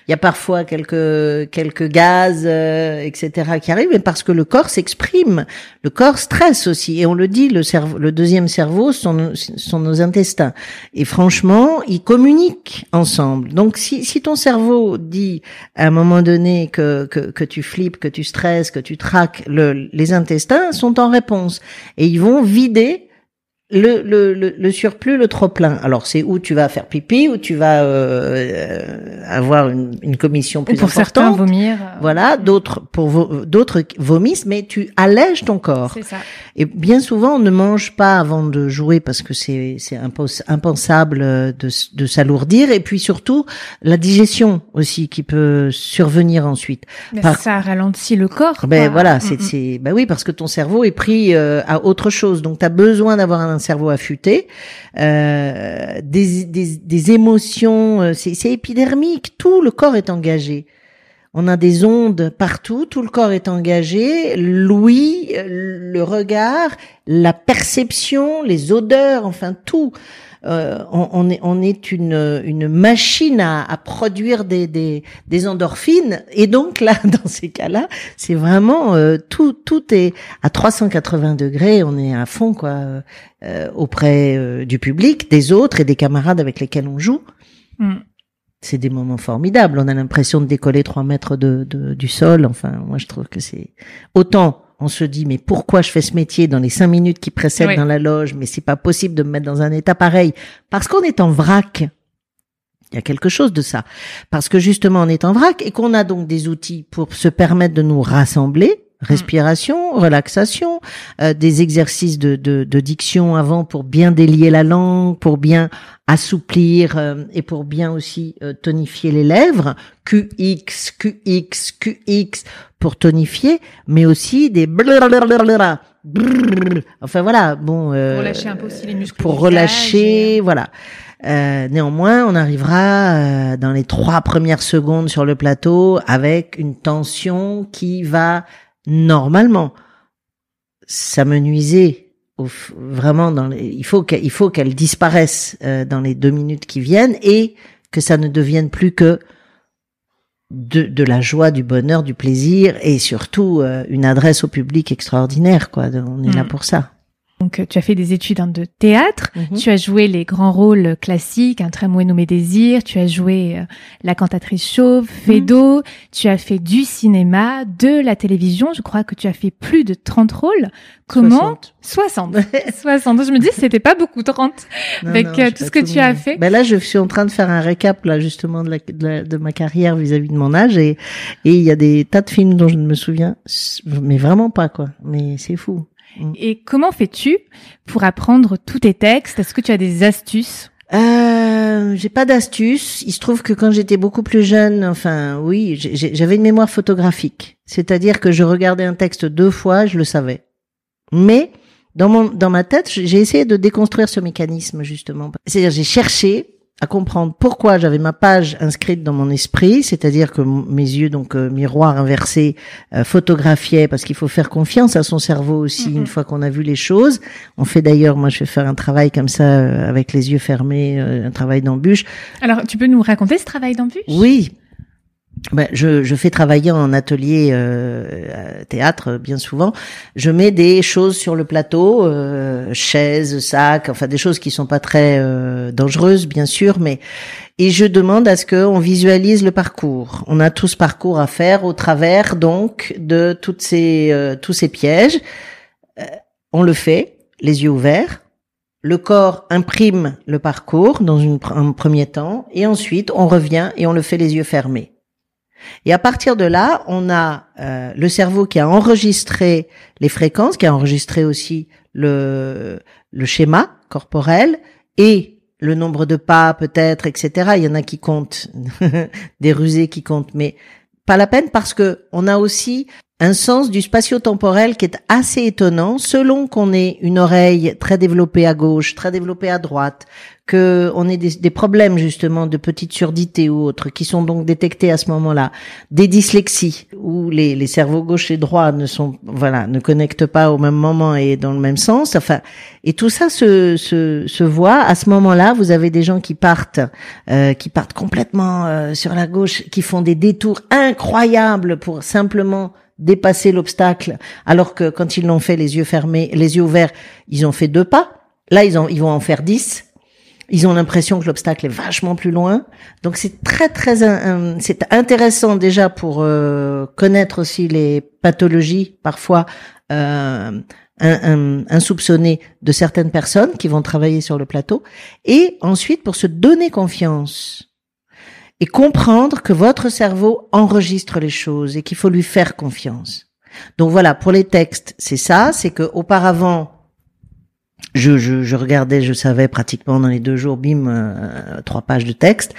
il y a parfois quelques quelques gaz, euh, etc. qui arrivent, mais parce que le corps s'exprime, le corps stresse aussi, et on le dit, le cerveau, le deuxième cerveau sont sont nos intestins, et franchement, ils communiquent ensemble. Donc, si si ton cerveau dit à un moment donné que que, que tu flippes, que tu stresses, que tu traques, le, les intestins sont en réponse. Et ils vont vider le, le, le, surplus, le trop plein. Alors c'est où tu vas faire pipi, où tu vas euh, euh, avoir une, une commission Ou plus pour certains, vomir. euh, Voilà, d'autres pour vo- d'autres vomissent, mais tu allèges ton corps. C'est ça. Et bien souvent, on ne mange pas avant de jouer parce que c'est c'est impos- impensable de, de s'alourdir. Et puis surtout, la digestion aussi qui peut survenir ensuite. Mais Par- ça ralentit le corps. Ben quoi. voilà, c'est mm. c'est ben oui parce que ton cerveau est pris euh, à autre chose. Donc tu as besoin d'avoir un cerveau affûté, euh, des, des émotions, euh, c'est c'est épidermique, tout le corps est engagé. On a des ondes partout, tout le corps est engagé, l'ouïe, euh, le regard, la perception, les odeurs, enfin tout. Euh, on, on est, on est une, une machine à, à produire des, des, des endorphines. Et donc là, dans ces cas-là, c'est vraiment euh, tout, tout est à 380 degrés. On est à fond quoi, euh, auprès euh, du public, des autres et des camarades avec lesquels on joue. Mm. C'est des moments formidables. On a l'impression de décoller trois mètres de, de- du sol. Enfin, moi, je trouve que c'est autant. On se dit, mais pourquoi je fais ce métier dans les cinq minutes qui précèdent Oui. dans la loge? Mais c'est pas possible de me mettre dans un état pareil parce qu'on est en vrac. Il y a quelque chose de ça. Parce que justement, on est en vrac et qu'on a donc des outils pour se permettre de nous rassembler. Respiration, relaxation, euh, des exercices de, de, de diction avant pour bien délier la langue, pour bien assouplir euh, et pour bien aussi euh, tonifier les lèvres. QX, QX, QX pour tonifier, mais aussi des blablabla. Enfin voilà, bon. euh, Pour relâcher un peu aussi les muscles Pour relâcher, visage voilà. Euh, néanmoins, on arrivera euh, dans les trois premières secondes sur le plateau avec une tension qui va normalement s'amenuiser au f- vraiment dans les, il faut qu'elle il faut qu'elle disparaisse euh, dans les deux minutes qui viennent et que ça ne devienne plus que de, de la joie, du bonheur, du plaisir et surtout euh, une adresse au public extraordinaire quoi. On est là Mm. pour ça. Donc, tu as fait des études hein, de théâtre. Mhm. Tu as joué les grands rôles classiques, Un tramway nommé Désir. Tu as joué euh, la cantatrice chauve, Fédo. Tu as fait du cinéma, de la télévision. Je crois que tu as fait plus de 30 rôles. Comment? 60. 60. 60. Je me dis, c'était pas beaucoup 30. Non, Avec, non, euh, tout ce que tu as fait. Ben là, je suis en train de faire un récap là justement de, la, de, la- de ma carrière vis-à-vis de mon âge et et il y a des tas de films dont je ne me souviens, mais vraiment pas quoi. Mais c'est fou. Et comment fais-tu pour apprendre tous tes textes? Est-ce que tu as des astuces? Euh, j'ai pas d'astuce. Il se trouve que quand j'étais beaucoup plus jeune, enfin oui, j'avais une mémoire photographique, c'est-à-dire que je regardais un texte deux fois, je le savais. Mais dans mon dans ma tête, j'ai essayé de déconstruire ce mécanisme justement. C'est-à-dire j'ai cherché à comprendre pourquoi j'avais ma page inscrite dans mon esprit, c'est-à-dire que mes yeux, donc euh, miroir inversé, euh, photographiaient, parce qu'il faut faire confiance à son cerveau aussi Mhm. une fois qu'on a vu les choses. On fait d'ailleurs, moi je vais faire un travail comme ça euh, avec les yeux fermés, un travail d'embûche. Alors, tu peux nous raconter ce travail d'embûche? Oui. Ben, je, je, fais travailler en atelier euh, théâtre bien souvent. Je mets des choses sur le plateau, euh, chaises, sacs, enfin des choses qui sont pas très euh, dangereuses bien sûr, mais et je demande à ce qu'on visualise le parcours. On a tout ce parcours à faire au travers donc de toutes ces euh, tous ces pièges. Euh, on le fait, les yeux ouverts. Le corps imprime le parcours dans une, un premier temps et ensuite on revient et on le fait les yeux fermés. Et à partir de là, on a euh, le cerveau qui a enregistré les fréquences, qui a enregistré aussi le, le schéma corporel et le nombre de pas peut-être, etc. Il y en a qui comptent, des rusés qui comptent, mais pas la peine parce que on a aussi un sens du spatio-temporel qui est assez étonnant selon qu'on ait une oreille très développée à gauche, très développée à droite, que on ait des, problèmes justement de petite surdité ou autres qui sont donc détectés à ce moment-là, des dyslexies où les, les cerveaux gauche et droit ne sont voilà ne connectent pas au même moment et dans le même sens. Enfin, et tout ça se, se, se voit à ce moment-là. Vous avez des gens qui partent euh, qui partent complètement euh, sur la gauche, qui font des détours incroyables pour simplement dépasser l'obstacle, alors que quand ils l'ont fait les yeux fermés, les yeux ouverts, ils ont fait deux pas. Là, ils, ils vont en faire dix. Ils ont l'impression que l'obstacle est vachement plus loin. Donc c'est très très c'est intéressant déjà pour euh, connaître aussi les pathologies parfois euh, insoupçonnées de certaines personnes qui vont travailler sur le plateau. Et ensuite pour se donner confiance et comprendre que votre cerveau enregistre les choses et qu'il faut lui faire confiance. Donc voilà, pour les textes, c'est ça, c'est que auparavant, je, je, je, regardais, je savais pratiquement dans les deux jours, bim, euh, trois pages de texte.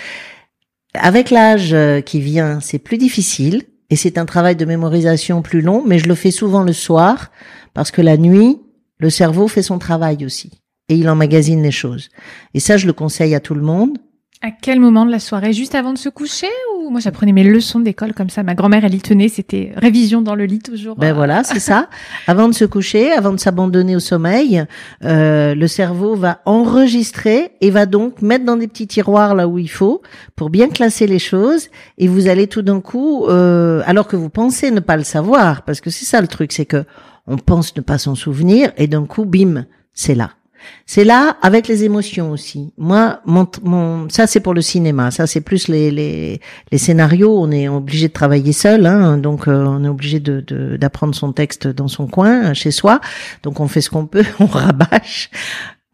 Avec l'âge euh, qui vient, c'est plus difficile et c'est un travail de mémorisation plus long, mais je le fais souvent le soir parce que la nuit, le cerveau fait son travail aussi et il emmagasine les choses. Et ça, je le conseille à tout le monde. À quel moment de la soirée? Juste avant de se coucher ou moi j'apprenais mes leçons d'école comme ça? Ma grand-mère elle y tenait, c'était révision dans le lit toujours. Ben voilà, c'est ça. Avant de se coucher, avant de s'abandonner au sommeil, euh, le cerveau va enregistrer et va donc mettre dans des petits tiroirs là où il faut pour bien classer les choses. Et vous allez tout d'un coup, euh, alors que vous pensez ne pas le savoir, parce que c'est ça le truc, c'est que on pense ne pas s'en souvenir et d'un coup, bim, c'est là. C'est là avec les émotions aussi. Moi, mon, mon ça c'est pour le cinéma. Ça c'est plus les, les, les scénarios. On est obligé de travailler seul, hein, donc euh, on est obligé de d'apprendre son texte dans son coin, chez soi. Donc on fait ce qu'on peut, on rabâche.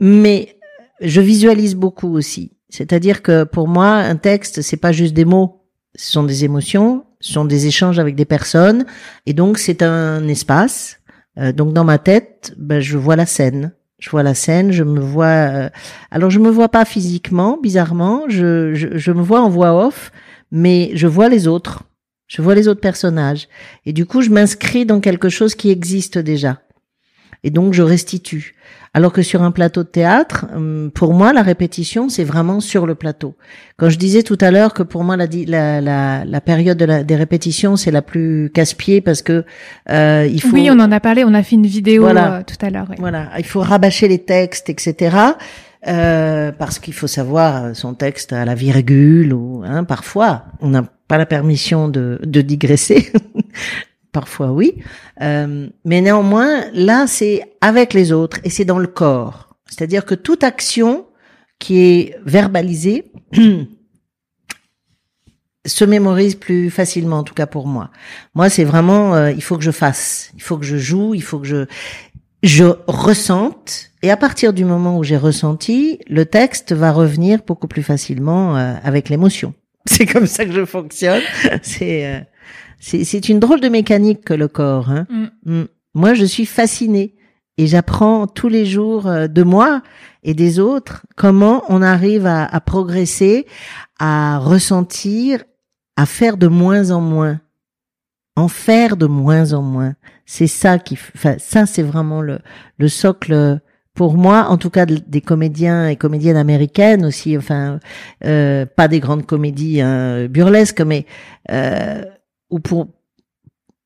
Mais je visualise beaucoup aussi. C'est-à-dire que pour moi, un texte c'est pas juste des mots, ce sont des émotions, ce sont des échanges avec des personnes, et donc c'est un espace. Euh, donc dans ma tête, ben, je vois la scène je vois la scène, je me vois. Euh, alors je me vois pas physiquement, bizarrement. Je, je, je me vois en voix off, mais je vois les autres. Je vois les autres personnages. Et du coup, je m'inscris dans quelque chose qui existe déjà. Et donc, je restitue. Alors que sur un plateau de théâtre, hum, pour moi, la répétition, c'est vraiment sur le plateau. Quand je disais tout à l'heure que pour moi, la, la, la, période de la, des répétitions, c'est la plus casse-pied parce que euh, il faut. Oui, on en a parlé, on a fait une vidéo euh, tout à l'heure. Voilà, il faut rabâcher les textes, etc. Euh, parce qu'il faut savoir son texte à la virgule ou hein, parfois on n'a pas la permission de, de digresser parfois oui, euh, mais néanmoins là c'est avec les autres et c'est dans le corps. C'est-à-dire que toute action qui est verbalisée se mémorise plus facilement, en tout cas pour moi. Moi, c'est vraiment, euh, il faut que je fasse, il faut que je joue, il faut que je je ressente, et à partir du moment où j'ai ressenti, le texte va revenir beaucoup plus facilement euh, avec l'émotion. C'est comme ça que je fonctionne. C'est c'est une drôle de mécanique que le corps. Hein. Mm. Mm. Moi, je suis fascinée et j'apprends tous les jours euh, de moi et des autres comment on arrive à, à progresser, à ressentir, à faire de moins en moins, en faire de moins en moins. C'est ça qui, enfin, ça c'est vraiment le, le socle pour moi, en tout cas des comédiens et comédiennes américaines aussi, enfin euh, pas des grandes comédies hein, burlesques, mais euh, ou pour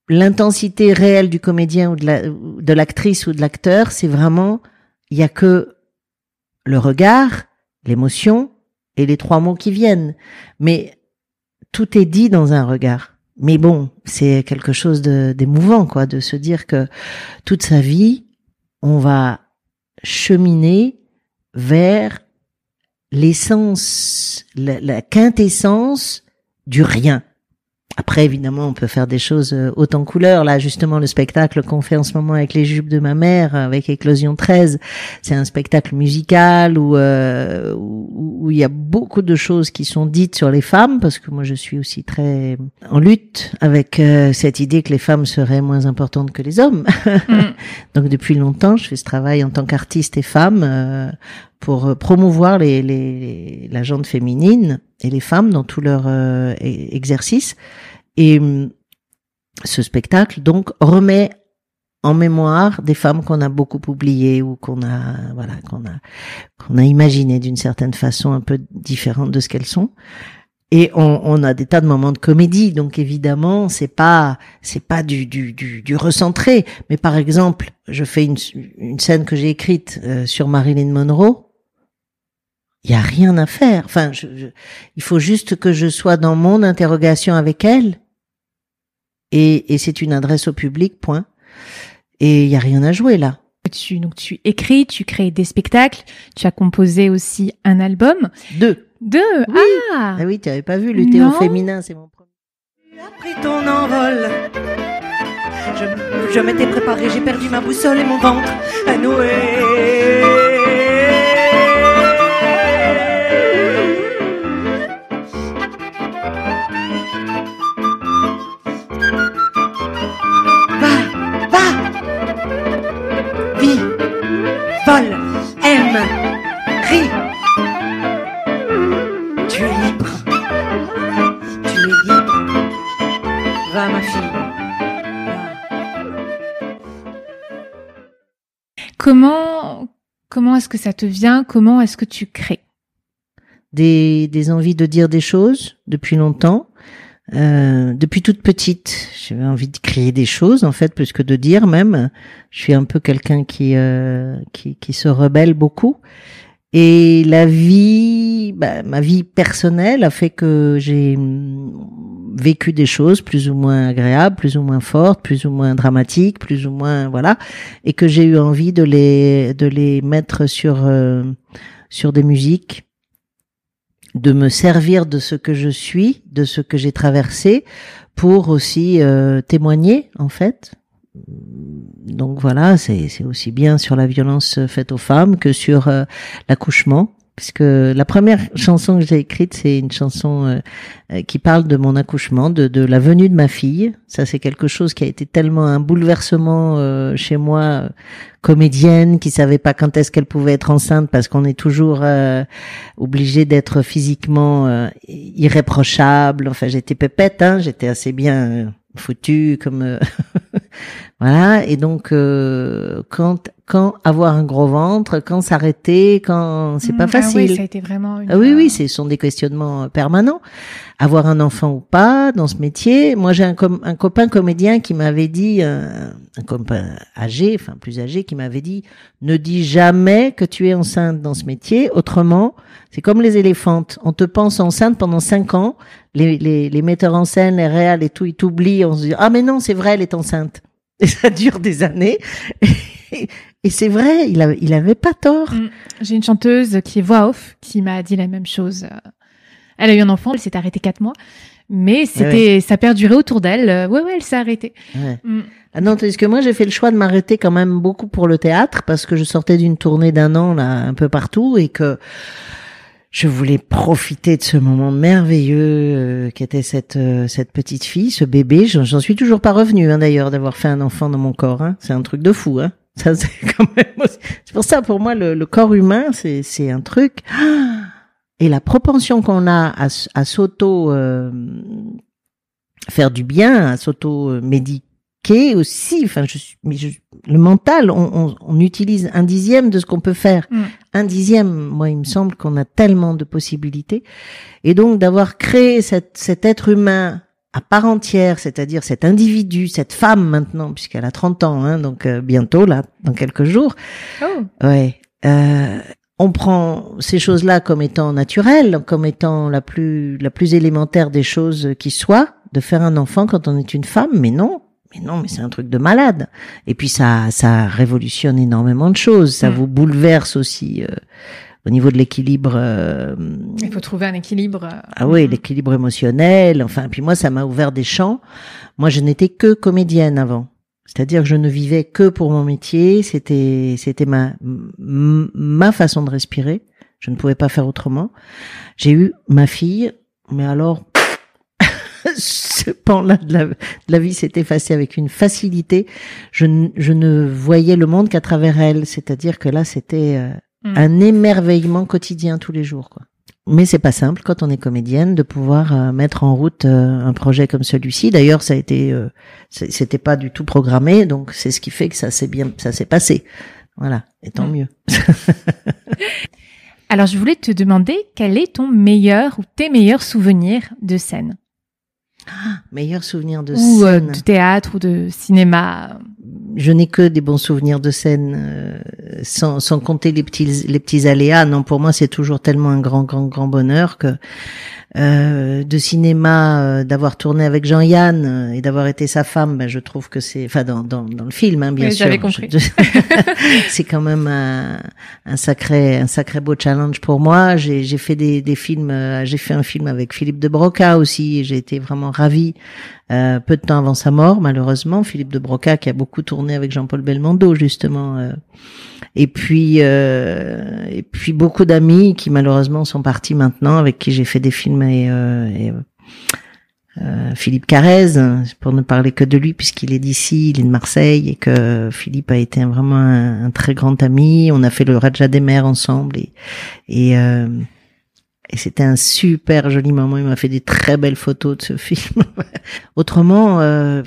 l'intensité réelle du comédien ou de l'actrice ou de l'acteur, c'est vraiment il y a que le regard, l'émotion et les trois mots qui viennent. Mais tout est dit dans un regard. Mais bon, c'est quelque chose d'émouvant, quoi, de se dire que toute sa vie, on va cheminer vers l'essence, la quintessence du rien. Après, évidemment, on peut faire des choses euh, autant couleurs. Là, justement, le spectacle qu'on fait en ce moment avec les jupes de ma mère, avec Éclosion 13, c'est un spectacle musical euh, où, où, il y a beaucoup de choses qui sont dites sur les femmes, parce que moi, je suis aussi très en lutte avec euh, cette idée que les femmes seraient moins importantes que les hommes. Mm. Donc, depuis longtemps, je fais ce travail en tant qu'artiste et femme pour promouvoir les, les, la gente féminine et les femmes dans tout leur euh, exercice. Et hum, ce spectacle, donc, remet en mémoire des femmes qu'on a beaucoup oubliées ou qu'on a, voilà, qu'on a, qu'on a imaginées d'une certaine façon un peu différente de ce qu'elles sont. Et on, on, a des tas de moments de comédie, donc évidemment c'est pas c'est pas du, du, du, du, recentré. Mais par exemple, je fais une, une scène que j'ai écrite euh, sur Marilyn Monroe il y a rien à faire. Enfin, je, il faut juste que je sois dans mon interrogation avec elle. Et, et c'est une adresse au public, point. Et il y a rien à jouer là. Tu, donc tu écris, tu crées des spectacles, tu as composé aussi un album. Deux. Deux. Ah. Ah oui, tu avais pas vu lutter au féminin, c'est mon premier. Tu as pris ton envol. Je, je m'étais préparé, j'ai perdu ma boussole et mon ventre à nouer. Comment, comment est-ce que ça te vient? Comment est-ce que tu crées? Des, des envies de dire des choses depuis longtemps. Euh, depuis toute petite, j'avais envie de créer des choses en fait, plus que de dire même. Je suis un peu quelqu'un qui, euh, qui, qui se rebelle beaucoup. Et la vie, bah, ma vie personnelle a fait que j'ai vécu des choses plus ou moins agréables, plus ou moins fortes, plus ou moins dramatiques, plus ou moins voilà, et que j'ai eu envie de les de les mettre sur euh, sur des musiques, de me servir de ce que je suis, de ce que j'ai traversé, pour aussi euh, témoigner en fait. Donc voilà, c'est aussi bien sur la violence faite aux femmes que sur euh, l'accouchement puisque la première chanson que j'ai écrite, c'est une chanson euh, euh, qui parle de mon accouchement, de, de, la venue de ma fille. Ça, c'est quelque chose qui a été tellement un bouleversement euh, chez moi, comédienne, qui savait pas quand est-ce qu'elle pouvait être enceinte, parce qu'on est toujours obligé d'être physiquement irréprochable. Enfin, j'étais pépette, hein, j'étais assez bien foutue comme voilà. Et donc, quand quand avoir un gros ventre, quand s'arrêter, quand c'est pas mmh, facile. Ah oui, ça a été vraiment. Ah oui, oui, ce sont des questionnements permanents. Avoir un enfant ou pas dans ce métier. Moi, j'ai un, un copain comédien qui m'avait dit, un, un copain âgé, enfin plus âgé, qui m'avait dit, ne dis jamais que tu es enceinte dans ce métier. Autrement, c'est comme les éléphantes. On te pense enceinte pendant cinq ans. Les, les, les metteurs en scène, les réals et tout, ils t'oublient. On se dit, ah mais non, c'est vrai, elle est enceinte. Et ça dure des années. Et c'est vrai, il, a, il avait pas tort. Mm. J'ai une chanteuse qui est voix off qui m'a dit la même chose. Elle a eu un enfant, elle s'est arrêtée quatre mois, mais c'était, ça perdurait autour d'elle. Ouais, ouais, elle s'est arrêtée. Ouais. Mm. Ah non, que moi j'ai fait le choix de m'arrêter quand même beaucoup pour le théâtre parce que je sortais d'une tournée d'un an là un peu partout et que je voulais profiter de ce moment merveilleux euh, qu'était cette euh, cette petite fille, ce bébé. J'en suis toujours pas revenu hein, d'ailleurs d'avoir fait un enfant dans mon corps. Hein. C'est un truc de fou. Hein. Ça, c'est quand même. C'est pour ça, pour moi, le, le corps humain, c'est c'est un truc. Et la propension qu'on a à, s'auto euh, faire du bien, à s'auto médiquer aussi. Enfin, je, mais je, le mental, on, on, on, utilise un dixième de ce qu'on peut faire. Mm. Un dixième. Moi, il me semble qu'on a tellement de possibilités. Et donc, d'avoir créé cette, cet être humain à part entière, c'est-à-dire cet individu, cette femme maintenant, puisqu'elle a 30 ans, hein, donc euh, bientôt là, dans quelques jours. Oh. Ouais. Euh, on prend ces choses-là comme étant naturelles, comme étant la plus la plus élémentaire des choses qui soient, de faire un enfant quand on est une femme, mais non, mais non, mais c'est un truc de malade. Et puis ça ça révolutionne énormément de choses, ça Mm. vous bouleverse aussi euh, au niveau de l'équilibre. euh, Il faut trouver un équilibre. euh, ah oui, l'équilibre émotionnel. Enfin, puis moi, ça m'a ouvert des champs. Moi, je n'étais que comédienne avant. C'est-à-dire que je ne vivais que pour mon métier. C'était, c'était ma, ma façon de respirer. Je ne pouvais pas faire autrement. J'ai eu ma fille, mais alors, ce pan-là de la, de la vie s'est effacé avec une facilité. Je, n- je ne voyais le monde qu'à travers elle. C'est-à-dire que là, c'était euh, Mm. un émerveillement quotidien tous les jours, quoi. Mais c'est pas simple quand on est comédienne de pouvoir euh, mettre en route euh, un projet comme celui-ci. D'ailleurs, ça a été, c'était pas du tout programmé, donc c'est ce qui fait que ça s'est bien, ça s'est passé. Voilà, et tant Mm. mieux. Alors, je voulais te demander quel est ton meilleur ou tes meilleurs souvenirs de scène? Meilleur souvenir de ou euh, scène. de théâtre ou de cinéma. Je n'ai que des bons souvenirs de scène, euh, sans, sans compter les petits, les petits aléas. Non, pour moi, c'est toujours tellement un grand, grand, grand bonheur que euh, de cinéma, euh, d'avoir tourné avec Jean-Yann euh, et d'avoir été sa femme, ben, je trouve que c'est, enfin, dans, dans, dans le film, hein, bien Oui, sûr. j'avais compris. Je- c'est quand même un, un sacré, un sacré beau challenge pour moi. J'ai, j'ai fait des, des films, euh, j'ai fait un film avec Philippe de Broca aussi. J'ai été vraiment ravie. Euh, peu de temps avant sa mort, malheureusement, Philippe de Broca qui a beaucoup tourné avec Jean-Paul Belmondo justement. euh. et puis, euh, et puis beaucoup d'amis qui malheureusement sont partis maintenant, avec qui j'ai fait des films et, euh, et, euh, Philippe Carrez, pour ne parler que de lui puisqu'il est d'ici, il est de Marseille et que Philippe a été vraiment un, très grand ami. On a fait le Raja des Mers ensemble et et, euh, et c'était un super joli moment. Il m'a fait des très belles photos de ce film. Autrement, euh,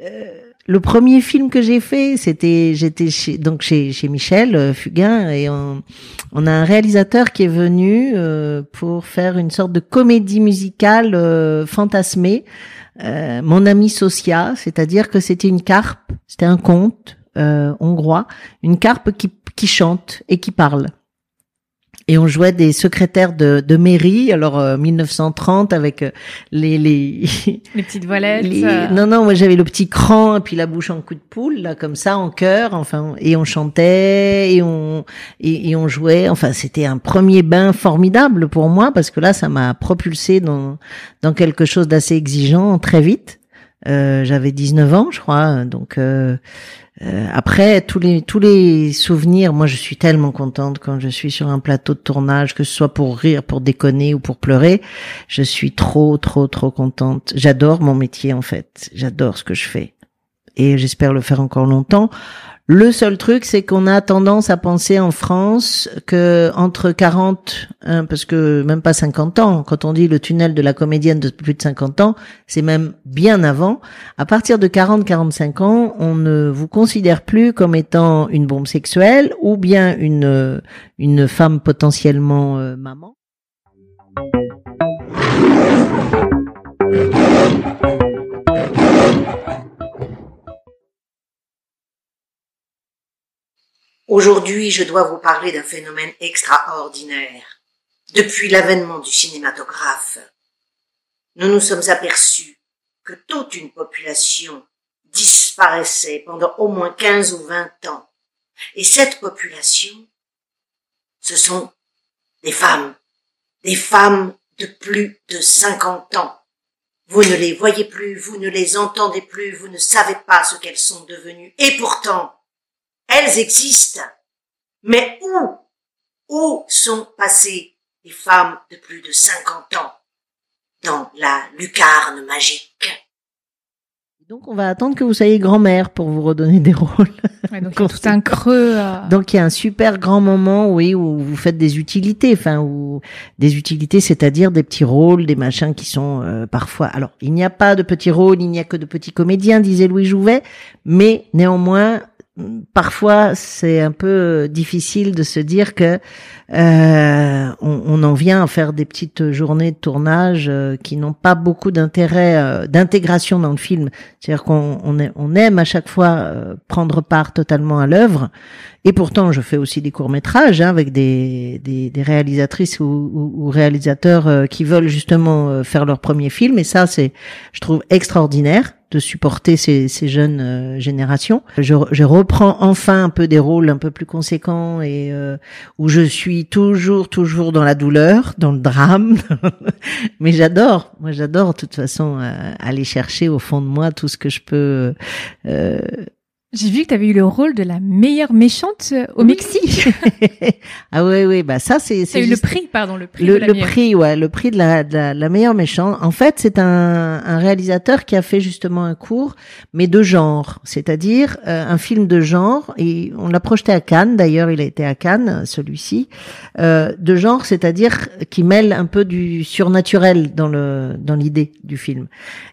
euh, le premier film que j'ai fait, c'était j'étais chez, donc chez, chez Michel euh, Fugain et on, on a un réalisateur qui est venu euh, pour faire une sorte de comédie musicale euh, fantasmée. Euh, mon ami Socia, c'est-à-dire que c'était une carpe, c'était un conte euh, hongrois, une carpe qui, qui chante et qui parle. Et on jouait des secrétaires de, de mairie, alors euh, 1930 avec euh, les les, Les petites voilettes. les- euh, non non moi j'avais le petit cran et puis la bouche en coup de poule là comme ça en chœur enfin et on chantait et on et, et on jouait enfin c'était un premier bain formidable pour moi parce que là ça m'a propulsé dans dans quelque chose d'assez exigeant très vite euh, j'avais 19 ans je crois donc euh, euh, après tous les tous les souvenirs, moi je suis tellement contente quand je suis sur un plateau de tournage, que ce soit pour rire, pour déconner ou pour pleurer, je suis trop trop trop contente. J'adore mon métier en fait, j'adore ce que je fais et j'espère le faire encore longtemps. Le seul truc, c'est qu'on a tendance à penser en France que entre 40, hein, parce que même pas 50 ans, quand on dit le tunnel de la comédienne de plus de 50 ans, c'est même bien avant. À partir de 40-45 ans, on ne vous considère plus comme étant une bombe sexuelle ou bien une une femme potentiellement euh, maman. Aujourd'hui, je dois vous parler d'un phénomène extraordinaire. Depuis l'avènement du cinématographe, nous nous sommes aperçus que toute une population disparaissait pendant au moins 15 ou 20 ans. Et cette population, ce sont des femmes, des femmes de plus de 50 ans. Vous ne les voyez plus, vous ne les entendez plus, vous ne savez pas ce qu'elles sont devenues. Et pourtant, elles existent. Mais où? Où sont passées les femmes de plus de 50 ans dans la lucarne magique? Donc on va attendre que vous soyez grand-mère pour vous redonner des rôles. ouais, donc il y a tout un creux. euh, Donc il y a un super grand moment, oui, où vous faites des utilités, enfin, ou des utilités, c'est-à-dire des petits rôles, des machins qui sont euh, parfois. Alors il n'y a pas de petits rôles, il n'y a que de petits comédiens, disait Louis Jouvet, mais néanmoins. Parfois, c'est un peu difficile de se dire que euh, on, en vient à faire des petites journées de tournage euh, qui n'ont pas beaucoup d'intérêt, euh, d'intégration dans le film. C'est-à-dire qu'on on aime à chaque fois euh, prendre part totalement à l'œuvre Et pourtant, je fais aussi des courts métrages hein, avec des, des, des, réalisatrices ou, ou, ou réalisateurs euh, qui veulent justement euh, faire leur premier film. Et ça, c'est, je trouve extraordinaire de supporter ces, ces jeunes euh, générations. Je, je, reprends enfin un peu des rôles un peu plus conséquents et où je suis toujours, toujours dans la douleur, dans le drame. Mais j'adore, moi j'adore de toute façon aller chercher au fond de moi tout ce que je peux j'ai vu que tu avais eu le rôle de la meilleure méchante euh, au Mexique. ah oui, oui, bah ça c'est. C'est le prix, pardon, le prix. Le, de la le prix, ouais, le prix de la, de la, meilleure méchante. En fait, c'est un, un réalisateur qui a fait justement un cours, mais de genre, c'est-à-dire euh, un film de genre. Et on l'a projeté à Cannes. D'ailleurs, il a été à Cannes, celui-ci, euh, de genre, c'est-à-dire qui mêle un peu du surnaturel dans le dans l'idée du film.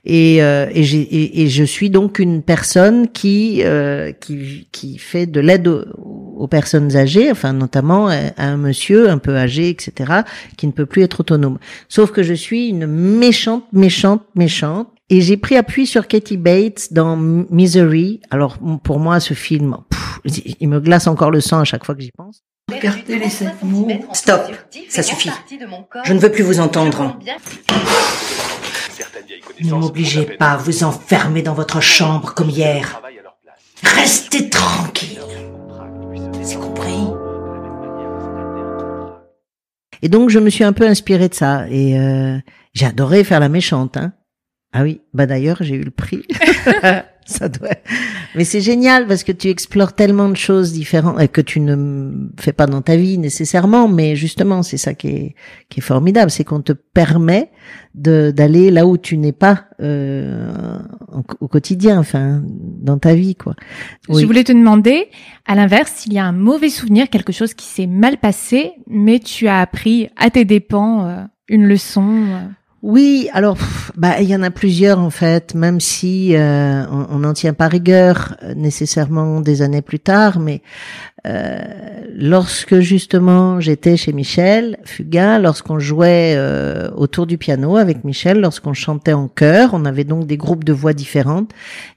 Et euh, et, et, et, je suis donc une personne qui euh, euh, qui, qui fait de l'aide aux, personnes âgées, enfin notamment à, un monsieur un peu âgé, etc., qui ne peut plus être autonome. Sauf que je suis une méchante, méchante, méchante. Et j'ai pris appui sur Katie Bates dans Misery. Alors pour moi, ce film, il me glace encore le sang à chaque fois que j'y pense. Regardez les sept mots. Stop, ça suffit. Je ne veux plus vous entendre. Ne m'obligez pas à vous enfermer dans votre chambre comme hier. Restez tranquille. C'est compris Et donc je me suis un peu inspirée de ça et euh, j'ai adoré faire la méchante. Hein. Ah oui, bah d'ailleurs j'ai eu le prix. ça doit. Mais c'est génial parce que tu explores tellement de choses différentes et que tu ne fais pas dans ta vie nécessairement. Mais justement, c'est ça qui est qui est formidable, c'est qu'on te permet de d'aller là où tu n'es pas euh, au quotidien, enfin dans ta vie, quoi. Je voulais te demander, à l'inverse, s'il y a un mauvais souvenir, quelque chose qui s'est mal passé, mais tu as appris à tes dépens euh, une leçon. Euh. Oui, alors bah il y en a plusieurs en fait, même si euh, on n'en tient pas rigueur euh, nécessairement des années plus tard, mais euh, lorsque justement j'étais chez Michel Fugain, lorsqu'on jouait autour du piano avec Michel, lorsqu'on chantait en chœur, on avait donc des groupes de voix différentes,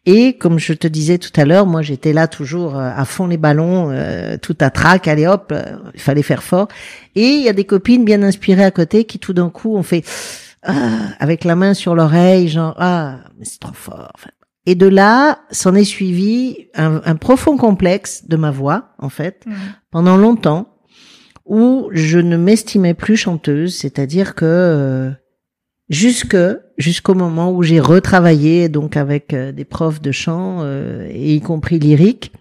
et comme je te disais tout à l'heure, moi j'étais là toujours à fond les ballons, tout à trac, allez hop, il fallait faire fort, et il y a des copines bien inspirées à côté qui tout d'un coup ont fait ah, avec la main sur l'oreille, genre ah, mais c'est trop fort. et de là, s'en est suivi un, profond complexe de ma voix, en fait, mmh. pendant longtemps, où je ne m'estimais plus chanteuse, c'est-à-dire que euh, jusque jusqu'au moment où j'ai retravaillé donc avec euh, des profs de chant euh, et y compris lyrique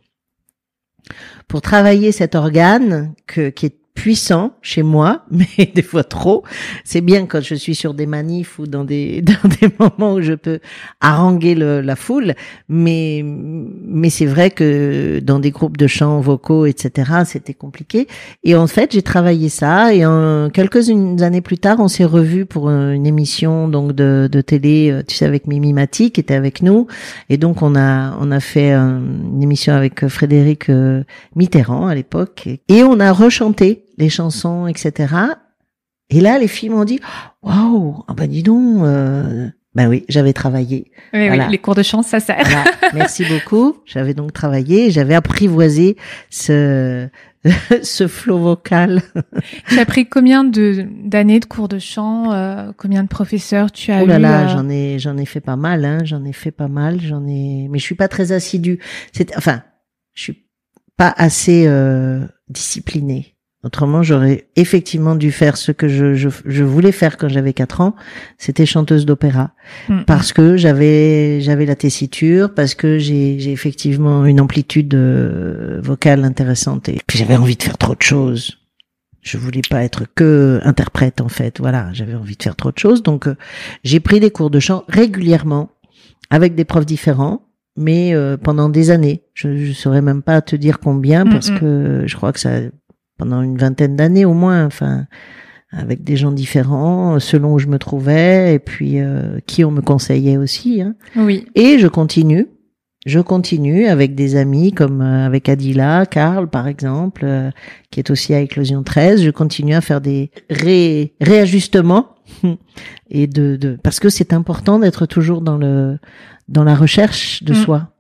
pour travailler cet organe que, qui est puissant chez moi, mais des fois trop. C'est bien quand je suis sur des manifs ou dans des dans des moments où je peux haranguer le, la foule, mais mais c'est vrai que dans des groupes de chants vocaux, etc., c'était compliqué. Et en fait, j'ai travaillé ça et en quelques années plus tard, on s'est revus pour une émission donc de, de télé, euh, tu sais, avec Mimi Mati qui était avec nous, et donc on a on a fait une émission avec Frédéric euh, Mitterrand à l'époque et on a rechanté les chansons, etc. Et là, les filles m'ont dit, waouh, ah ben dis donc, euh, ben oui, j'avais travaillé. Oui, oui, les cours de chant, ça sert. Merci beaucoup. J'avais donc travaillé, j'avais apprivoisé ce ce flot vocal. tu as pris combien de d'années de cours de chant euh, Combien de professeurs tu as eu Oh là là, euh? j'en ai j'en ai fait pas mal. Hein, j'en ai fait pas mal. J'en ai, mais je suis pas très assidue. C'est enfin, je suis pas assez euh, disciplinée. Autrement, j'aurais effectivement dû faire ce que je, je, je voulais faire quand j'avais 4 ans, c'était chanteuse d'opéra. Mm. Parce que j'avais j'avais la tessiture, parce que j'ai j'ai effectivement une amplitude euh, vocale intéressante et puis j'avais envie de faire trop de choses. Je voulais pas être que interprète en fait, voilà, j'avais envie de faire trop de choses donc euh, j'ai pris des cours de chant régulièrement avec des profs différents mais euh, pendant des années. Je ne saurais même pas te dire combien mm, parce mm. que je crois que ça pendant une vingtaine d'années au moins, enfin avec des gens différents selon où je me trouvais et puis euh, qui on me conseillait aussi. Hein. Oui. Et je continue. Je continue avec des amis comme euh, avec Adila, Karl par exemple, euh, qui est aussi à Éclosion 13. Je continue à faire des ré, réajustements et de, de parce que c'est important d'être toujours dans le dans la recherche de mm. soi.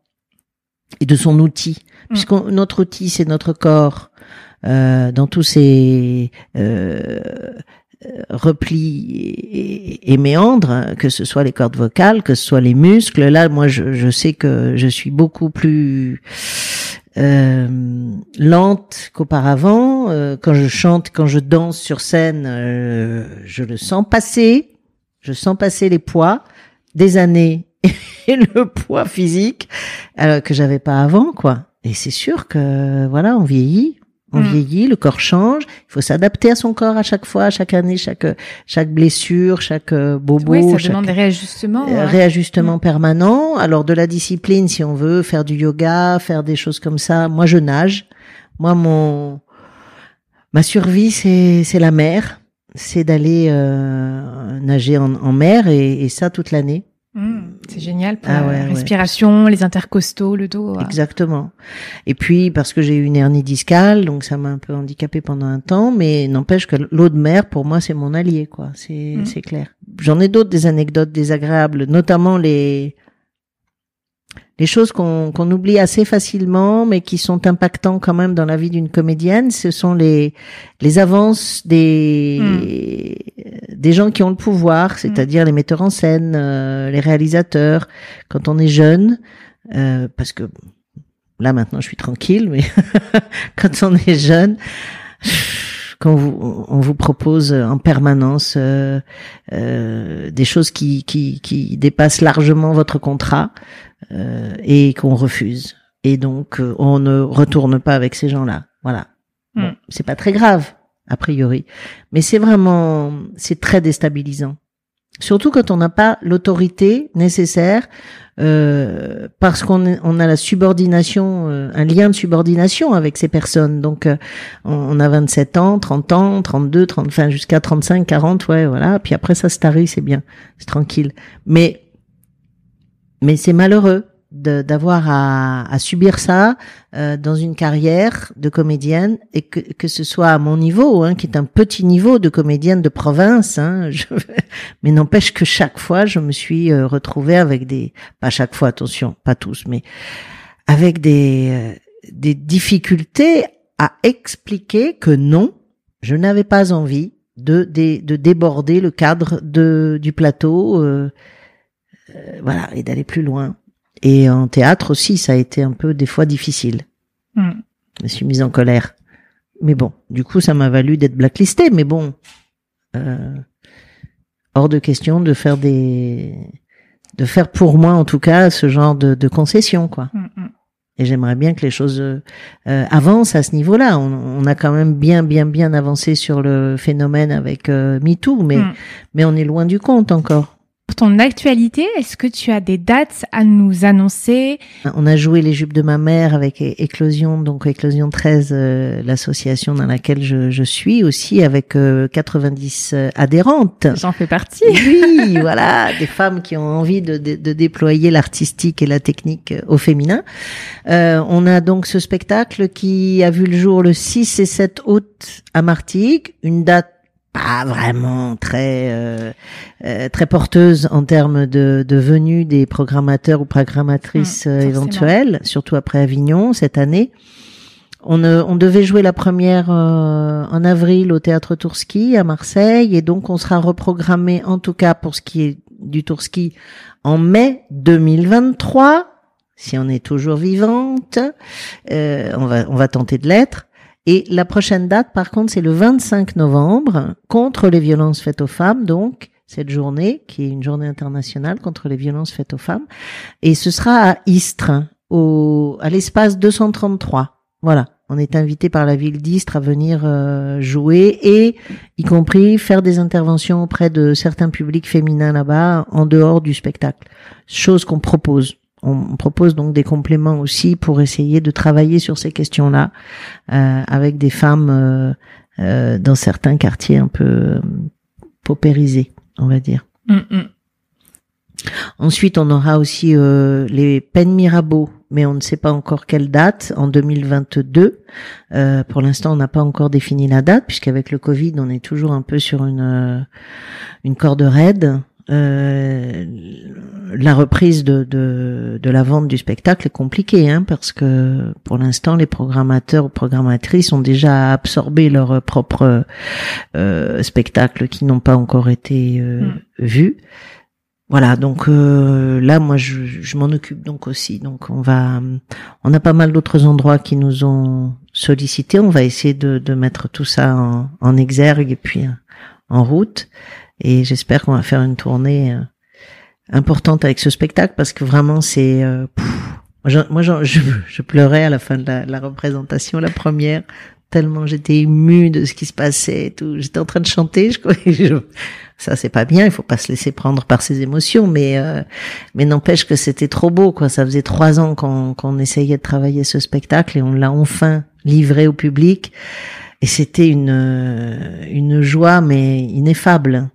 et de son outil. Mm. Puisque notre outil, c'est notre corps, euh, dans tous ses euh, replis et, méandres, que ce soit les cordes vocales, que ce soit les muscles. Là, moi, je, je sais que je suis beaucoup plus euh, lente qu'auparavant. Euh, quand je chante, quand je danse sur scène, euh, je le sens passer. Je sens passer les poids des années et le poids physique euh, que j'avais pas avant, quoi. Et c'est sûr que voilà, on vieillit, on Mm. vieillit, le corps change. Il faut s'adapter à son corps à chaque fois, à chaque année, chaque chaque blessure, chaque euh, bobo, Oui, ça chaque demande des réajustements. euh, hein. réajustement permanent. Alors de la discipline, si on veut faire du yoga, faire des choses comme ça. Moi, je nage. Moi, mon ma survie, c'est c'est la mer. C'est d'aller euh, nager en, en mer et, et ça toute l'année. Mm, c'est génial pour Ah la ouais, ouais. respiration, les intercostaux, le dos. euh. Exactement. Et puis parce que j'ai eu une hernie discale, donc ça m'a un peu handicapé pendant un temps, mais n'empêche que l'eau de mer pour moi c'est mon allié, quoi. C'est Mm. c'est clair. J'en ai d'autres des anecdotes désagréables, notamment les les choses qu'on oublie assez facilement, mais qui sont impactants quand même dans la vie d'une comédienne. Ce sont les les avances des des gens qui ont le pouvoir, c'est-à-dire les metteurs en scène, euh, les réalisateurs. Quand on est jeune, euh, parce que là maintenant je suis tranquille, mais quand on est jeune, quand vous, on vous propose en permanence euh, euh, des choses qui, qui, qui dépassent largement votre contrat euh, et qu'on refuse. Et donc euh, on ne retourne pas avec ces gens-là. Voilà. Bon, Mm. c'est pas très grave a priori, mais c'est vraiment c'est très déstabilisant. Surtout quand on n'a pas l'autorité nécessaire euh, parce qu'on on a la subordination, euh, un lien de subordination avec ces personnes. Donc, euh, on, a 27 ans, 30 ans, 32, 30, enfin jusqu'à 35, 40, ouais, voilà. Puis après, ça se tarit, c'est bien, c'est tranquille. Mais, mais c'est malheureux d'avoir à, à subir ça euh, dans une carrière de comédienne et que, que ce soit à mon niveau, hein, qui est un petit niveau de comédienne de province. Hein, je- mais n'empêche que chaque fois, je me suis euh, retrouvée avec des, pas chaque fois, attention, pas tous, mais avec des, euh, des difficultés à expliquer que non, je n'avais pas envie de, de, de déborder le cadre de, du plateau, euh, euh, voilà, et d'aller plus loin. Et en théâtre aussi, ça a été un peu des fois difficile. Mm. Je me suis mise en colère. Mais bon, du coup, ça m'a valu d'être blacklistée. Mais bon, euh, hors de question de faire des, de faire pour moi en tout cas ce genre de, de concession, quoi. Mm, mm. Et j'aimerais bien que les choses euh, avancent à ce niveau-là. On, on a quand même bien, bien, bien avancé sur le phénomène avec euh, MeToo, mais mais on est loin du compte encore. Pour ton actualité, est-ce que tu as des dates à nous annoncer? On a joué les jupes de ma mère avec Éclosion, donc Éclosion 13, euh, l'association dans laquelle je, je suis aussi, avec euh, 90 euh, adhérentes. J'en fais partie. Oui, voilà, des femmes qui ont envie de, de, de déployer l'artistique et la technique euh, au féminin. Euh, on a donc ce spectacle qui a vu le jour le 6 et 7 août à Martigues, une date pas vraiment très euh, euh, très porteuse en termes de, de venue des programmateurs ou programmatrices Mmh, euh, éventuelles, surtout après Avignon cette année. On, euh, on devait jouer la première euh, en avril au théâtre Tourski à Marseille et donc on sera reprogrammé en tout cas pour ce qui est du Tourski en mai 2023 si on est toujours vivante. Euh, on va on va tenter de l'être. Et la prochaine date, par contre, c'est le 25 novembre, contre les violences faites aux femmes, donc, cette journée, qui est une journée internationale contre les violences faites aux femmes. Et ce sera à Istres, au, à l'espace 233. Voilà. On est invité par la ville d'Istres à venir euh, jouer et, y compris, faire des interventions auprès de certains publics féminins là-bas, en dehors du spectacle. Chose qu'on propose. On propose donc des compléments aussi pour essayer de travailler sur ces questions-là euh, avec des femmes euh, euh, dans certains quartiers un peu paupérisés, on va dire. Mm, mm. Ensuite, on aura aussi euh, les peines Mirabeau, mais on ne sait pas encore quelle date, en 2022. Euh, pour l'instant, on n'a pas encore défini la date, puisqu'avec le Covid, on est toujours un peu sur une, une corde raide. Euh, la reprise de, de, de, la vente du spectacle est compliquée, hein, parce que pour l'instant, les programmateurs ou programmatrices ont déjà absorbé leurs propres euh, spectacles qui n'ont pas encore été euh, mm. vus. Voilà, donc euh, là, moi, je, je m'en occupe donc aussi. Donc, on va, on a pas mal d'autres endroits qui nous ont sollicité. On va essayer de, de mettre tout ça en, en exergue et puis en route. Et j'espère qu'on va faire une tournée importante avec ce spectacle parce que vraiment c'est euh, moi, je, je, pleurais à la fin de la, représentation la première tellement j'étais émue de ce qui se passait et tout. J'étais en train de chanter je, je ça c'est pas bien il faut pas se laisser prendre par ses émotions mais euh, mais n'empêche que c'était trop beau quoi. Ça faisait trois ans qu'on qu'on essayait de travailler ce spectacle et on l'a enfin livré au public. Et c'était une une joie mais ineffable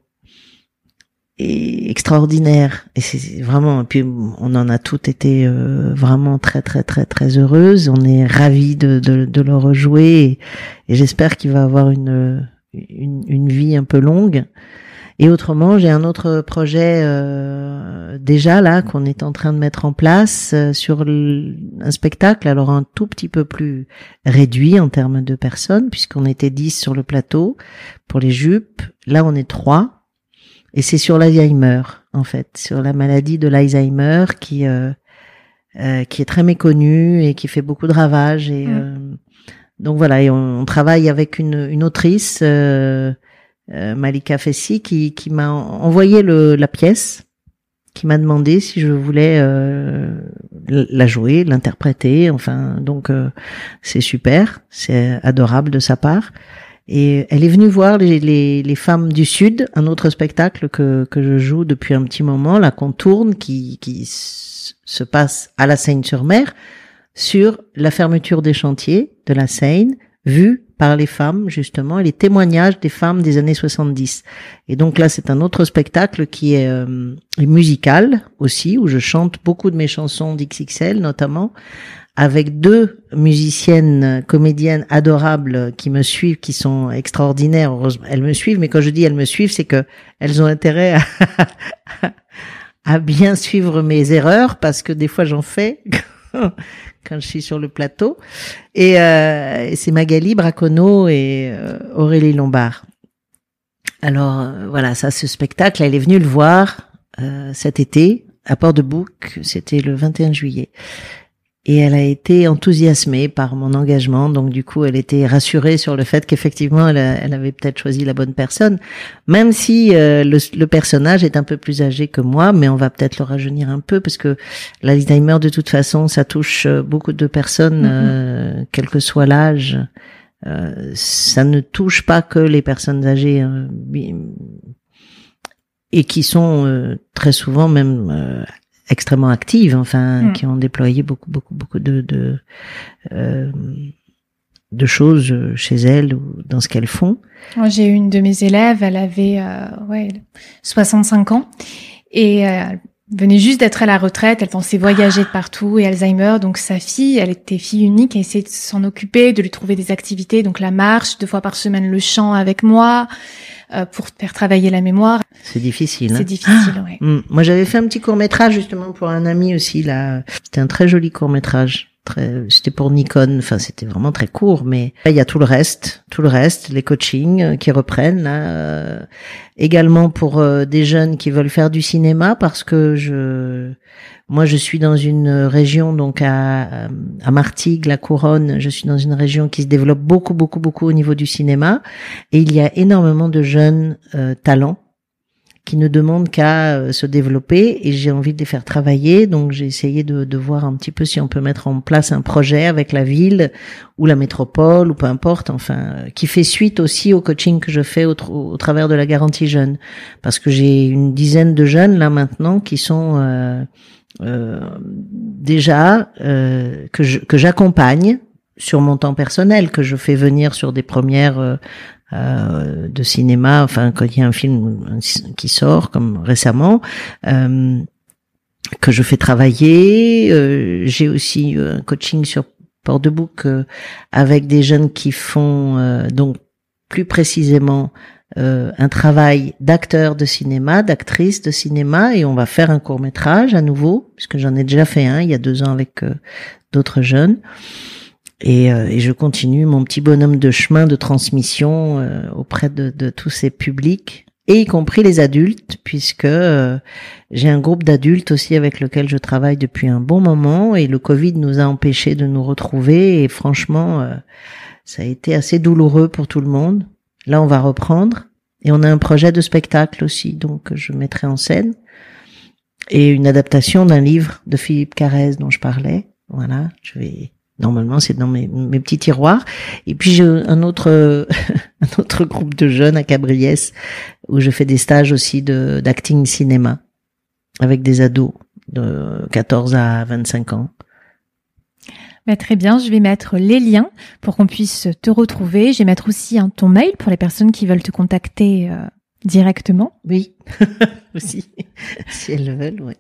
et extraordinaire. Et c'est vraiment puis on en a toutes été euh, vraiment très très très très heureuses. On est ravis de, de, de le rejouer. Et, j'espère qu'il va avoir une, une, une vie un peu longue. Et autrement j'ai un autre projet euh, déjà là qu'on est en train de mettre en place euh, sur un spectacle alors un tout petit peu plus réduit en termes de personnes puisqu'on était 10 sur le plateau pour les jupes. Là on est trois et c'est sur l'Alzheimer, en fait, sur la maladie de l'Alzheimer qui euh, euh, qui est très méconnue et qui fait beaucoup de ravages. Et mm. euh, donc voilà, et on, travaille avec une, une autrice, euh, euh, Malika Fessi, qui, qui m'a envoyé le, la pièce, qui m'a demandé si je voulais la jouer, l'interpréter. Enfin, donc c'est super, c'est adorable de sa part. Et elle est venue voir les, les, les, femmes du Sud, un autre spectacle que, que je joue depuis un petit moment, la contourne, qui, qui se passe à la Seine-sur-Mer, sur la fermeture des chantiers de la Seine, vue par les femmes, justement, et les témoignages des femmes des années 70. Et donc là, c'est un autre spectacle qui est, euh, musical aussi, où je chante beaucoup de mes chansons d'XXL, notamment, avec deux musiciennes, comédiennes adorables qui me suivent, qui sont extraordinaires. Heureusement, elles me suivent, mais quand je dis elles me suivent, c'est que elles ont intérêt à, à bien suivre mes erreurs parce que des fois j'en fais quand je suis sur le plateau. Et, euh, c'est Magali Bracono et euh, Aurélie Lombard. Alors euh, voilà, ça, ce spectacle, elle est venue le voir euh, cet été à Port-de-Bouc. C'était le 21 juillet et elle a été enthousiasmée par mon engagement. Donc du coup, elle était rassurée sur le fait qu'effectivement, elle, elle, avait peut-être choisi la bonne personne, même si euh, le, personnage est un peu plus âgé que moi, mais on va peut-être le rajeunir un peu parce que l'Alzheimer, de toute façon, ça touche euh, beaucoup de personnes, mm-hmm. euh, quel que soit l'âge. ça ne touche pas que les personnes âgées et qui sont très souvent même extrêmement actives, enfin, mm. qui ont déployé beaucoup, beaucoup, beaucoup de de, euh, de choses chez elles ou dans ce qu'elles font. Moi, j'ai une de mes élèves, elle avait euh, ouais 65 ans et euh, venait juste d'être à la retraite, elle pensait voyager de partout et Alzheimer, donc sa fille, elle était fille unique, elle essayait de s'en occuper, de lui trouver des activités, donc la marche, deux fois par semaine le chant avec moi, euh, pour faire travailler la mémoire. C'est difficile. C'est hein. difficile, oui. Hmm. Moi, j'avais fait un petit court métrage justement pour un ami aussi là. C'était un très joli court métrage. Très, c'était pour Nikon. Enfin, c'était vraiment très court, mais il y a tout le reste, tout le reste, les coachings euh, qui reprennent là. Euh, également pour des jeunes qui veulent faire du cinéma parce que je moi, je suis dans une région, donc à, à Martigues, la Couronne, je suis dans une région qui se développe beaucoup, beaucoup, beaucoup au niveau du cinéma. Et il y a énormément de jeunes euh, talents qui ne demandent qu'à euh, se développer et j'ai envie de les faire travailler. Donc j'ai essayé de, de, voir un petit peu si on peut mettre en place un projet avec la ville ou la métropole ou peu importe, enfin, euh, qui fait suite aussi au coaching que je fais au, travers de la garantie jeune. Parce que j'ai une dizaine de jeunes là maintenant qui sont euh, déjà euh, que je, que j'accompagne sur mon temps personnel, que je fais venir sur des premières euh, euh de cinéma, enfin quand il y a un film qui sort comme récemment, euh, que je fais travailler. Euh, j'ai aussi un coaching sur Port de Bouc avec des jeunes qui font donc plus précisément euh, un travail d'acteur de cinéma, d'actrice de cinéma, et on va faire un court métrage à nouveau, puisque j'en ai déjà fait un il y a deux ans avec euh, d'autres jeunes. Et, euh, et, je continue mon petit bonhomme de chemin de transmission auprès de, de, tous ces publics, et y compris les adultes, puisque j'ai un groupe d'adultes aussi avec lequel je travaille depuis un bon moment, et le Covid nous a empêchés de nous retrouver, et franchement, ça a été assez douloureux pour tout le monde. Là, on va reprendre. Et on a un projet de spectacle aussi, donc je mettrai en scène. Et une adaptation d'un livre de Philippe Carrez dont je parlais. Voilà, je vais normalement c'est dans mes, mes, petits tiroirs. Et puis j'ai un autre un autre groupe de jeunes à Cabriès où je fais des stages aussi de d'acting cinéma avec des ados de 14 à 25 ans. Bah, très bien, je vais mettre les liens pour qu'on puisse te retrouver. Je vais mettre aussi un ton mail pour les personnes qui veulent te contacter euh, directement. Oui, aussi, si elles veulent, oui.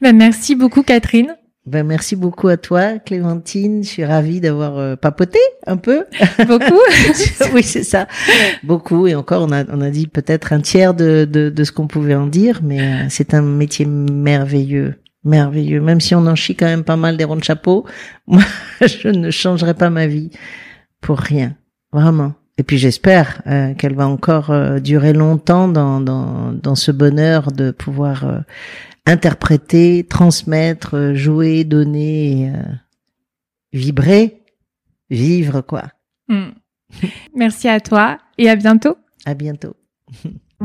Bah, merci beaucoup Catherine. Ben, merci beaucoup à toi, Clémentine. Je suis ravie d'avoir euh, papoté un peu. Beaucoup. oui, c'est ça. Beaucoup. Et encore, on a, on a dit peut-être un tiers de, de, de ce qu'on pouvait en dire, mais euh, c'est un métier merveilleux merveilleux. Même si on en chie quand même pas mal des ronds de chapeau, moi, je ne changerai pas ma vie pour rien. Vraiment. Et puis j'espère euh, qu'elle va encore durer longtemps dans, dans, dans ce bonheur de pouvoir interpréter, transmettre, jouer, donner, vibrer, vivre quoi. Hmm. Merci à toi et à bientôt. À bientôt.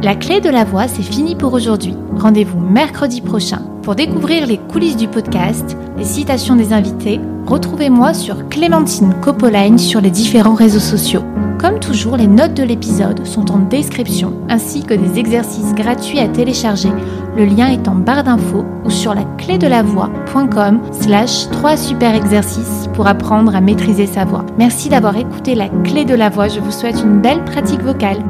La clé de la voix, c'est fini pour aujourd'hui. Rendez-vous mercredi prochain pour découvrir les coulisses du podcast, les citations des invités. Retrouvez-moi sur Clémentine Copoline sur les différents réseaux sociaux. Comme toujours, les notes de l'épisode sont en description ainsi que des exercices gratuits à télécharger. Le lien est en barre d'infos ou sur la clé de la voix.com slash 3 super exercices pour apprendre à maîtriser sa voix. Merci d'avoir écouté la clé de la voix. Je vous souhaite une belle pratique vocale.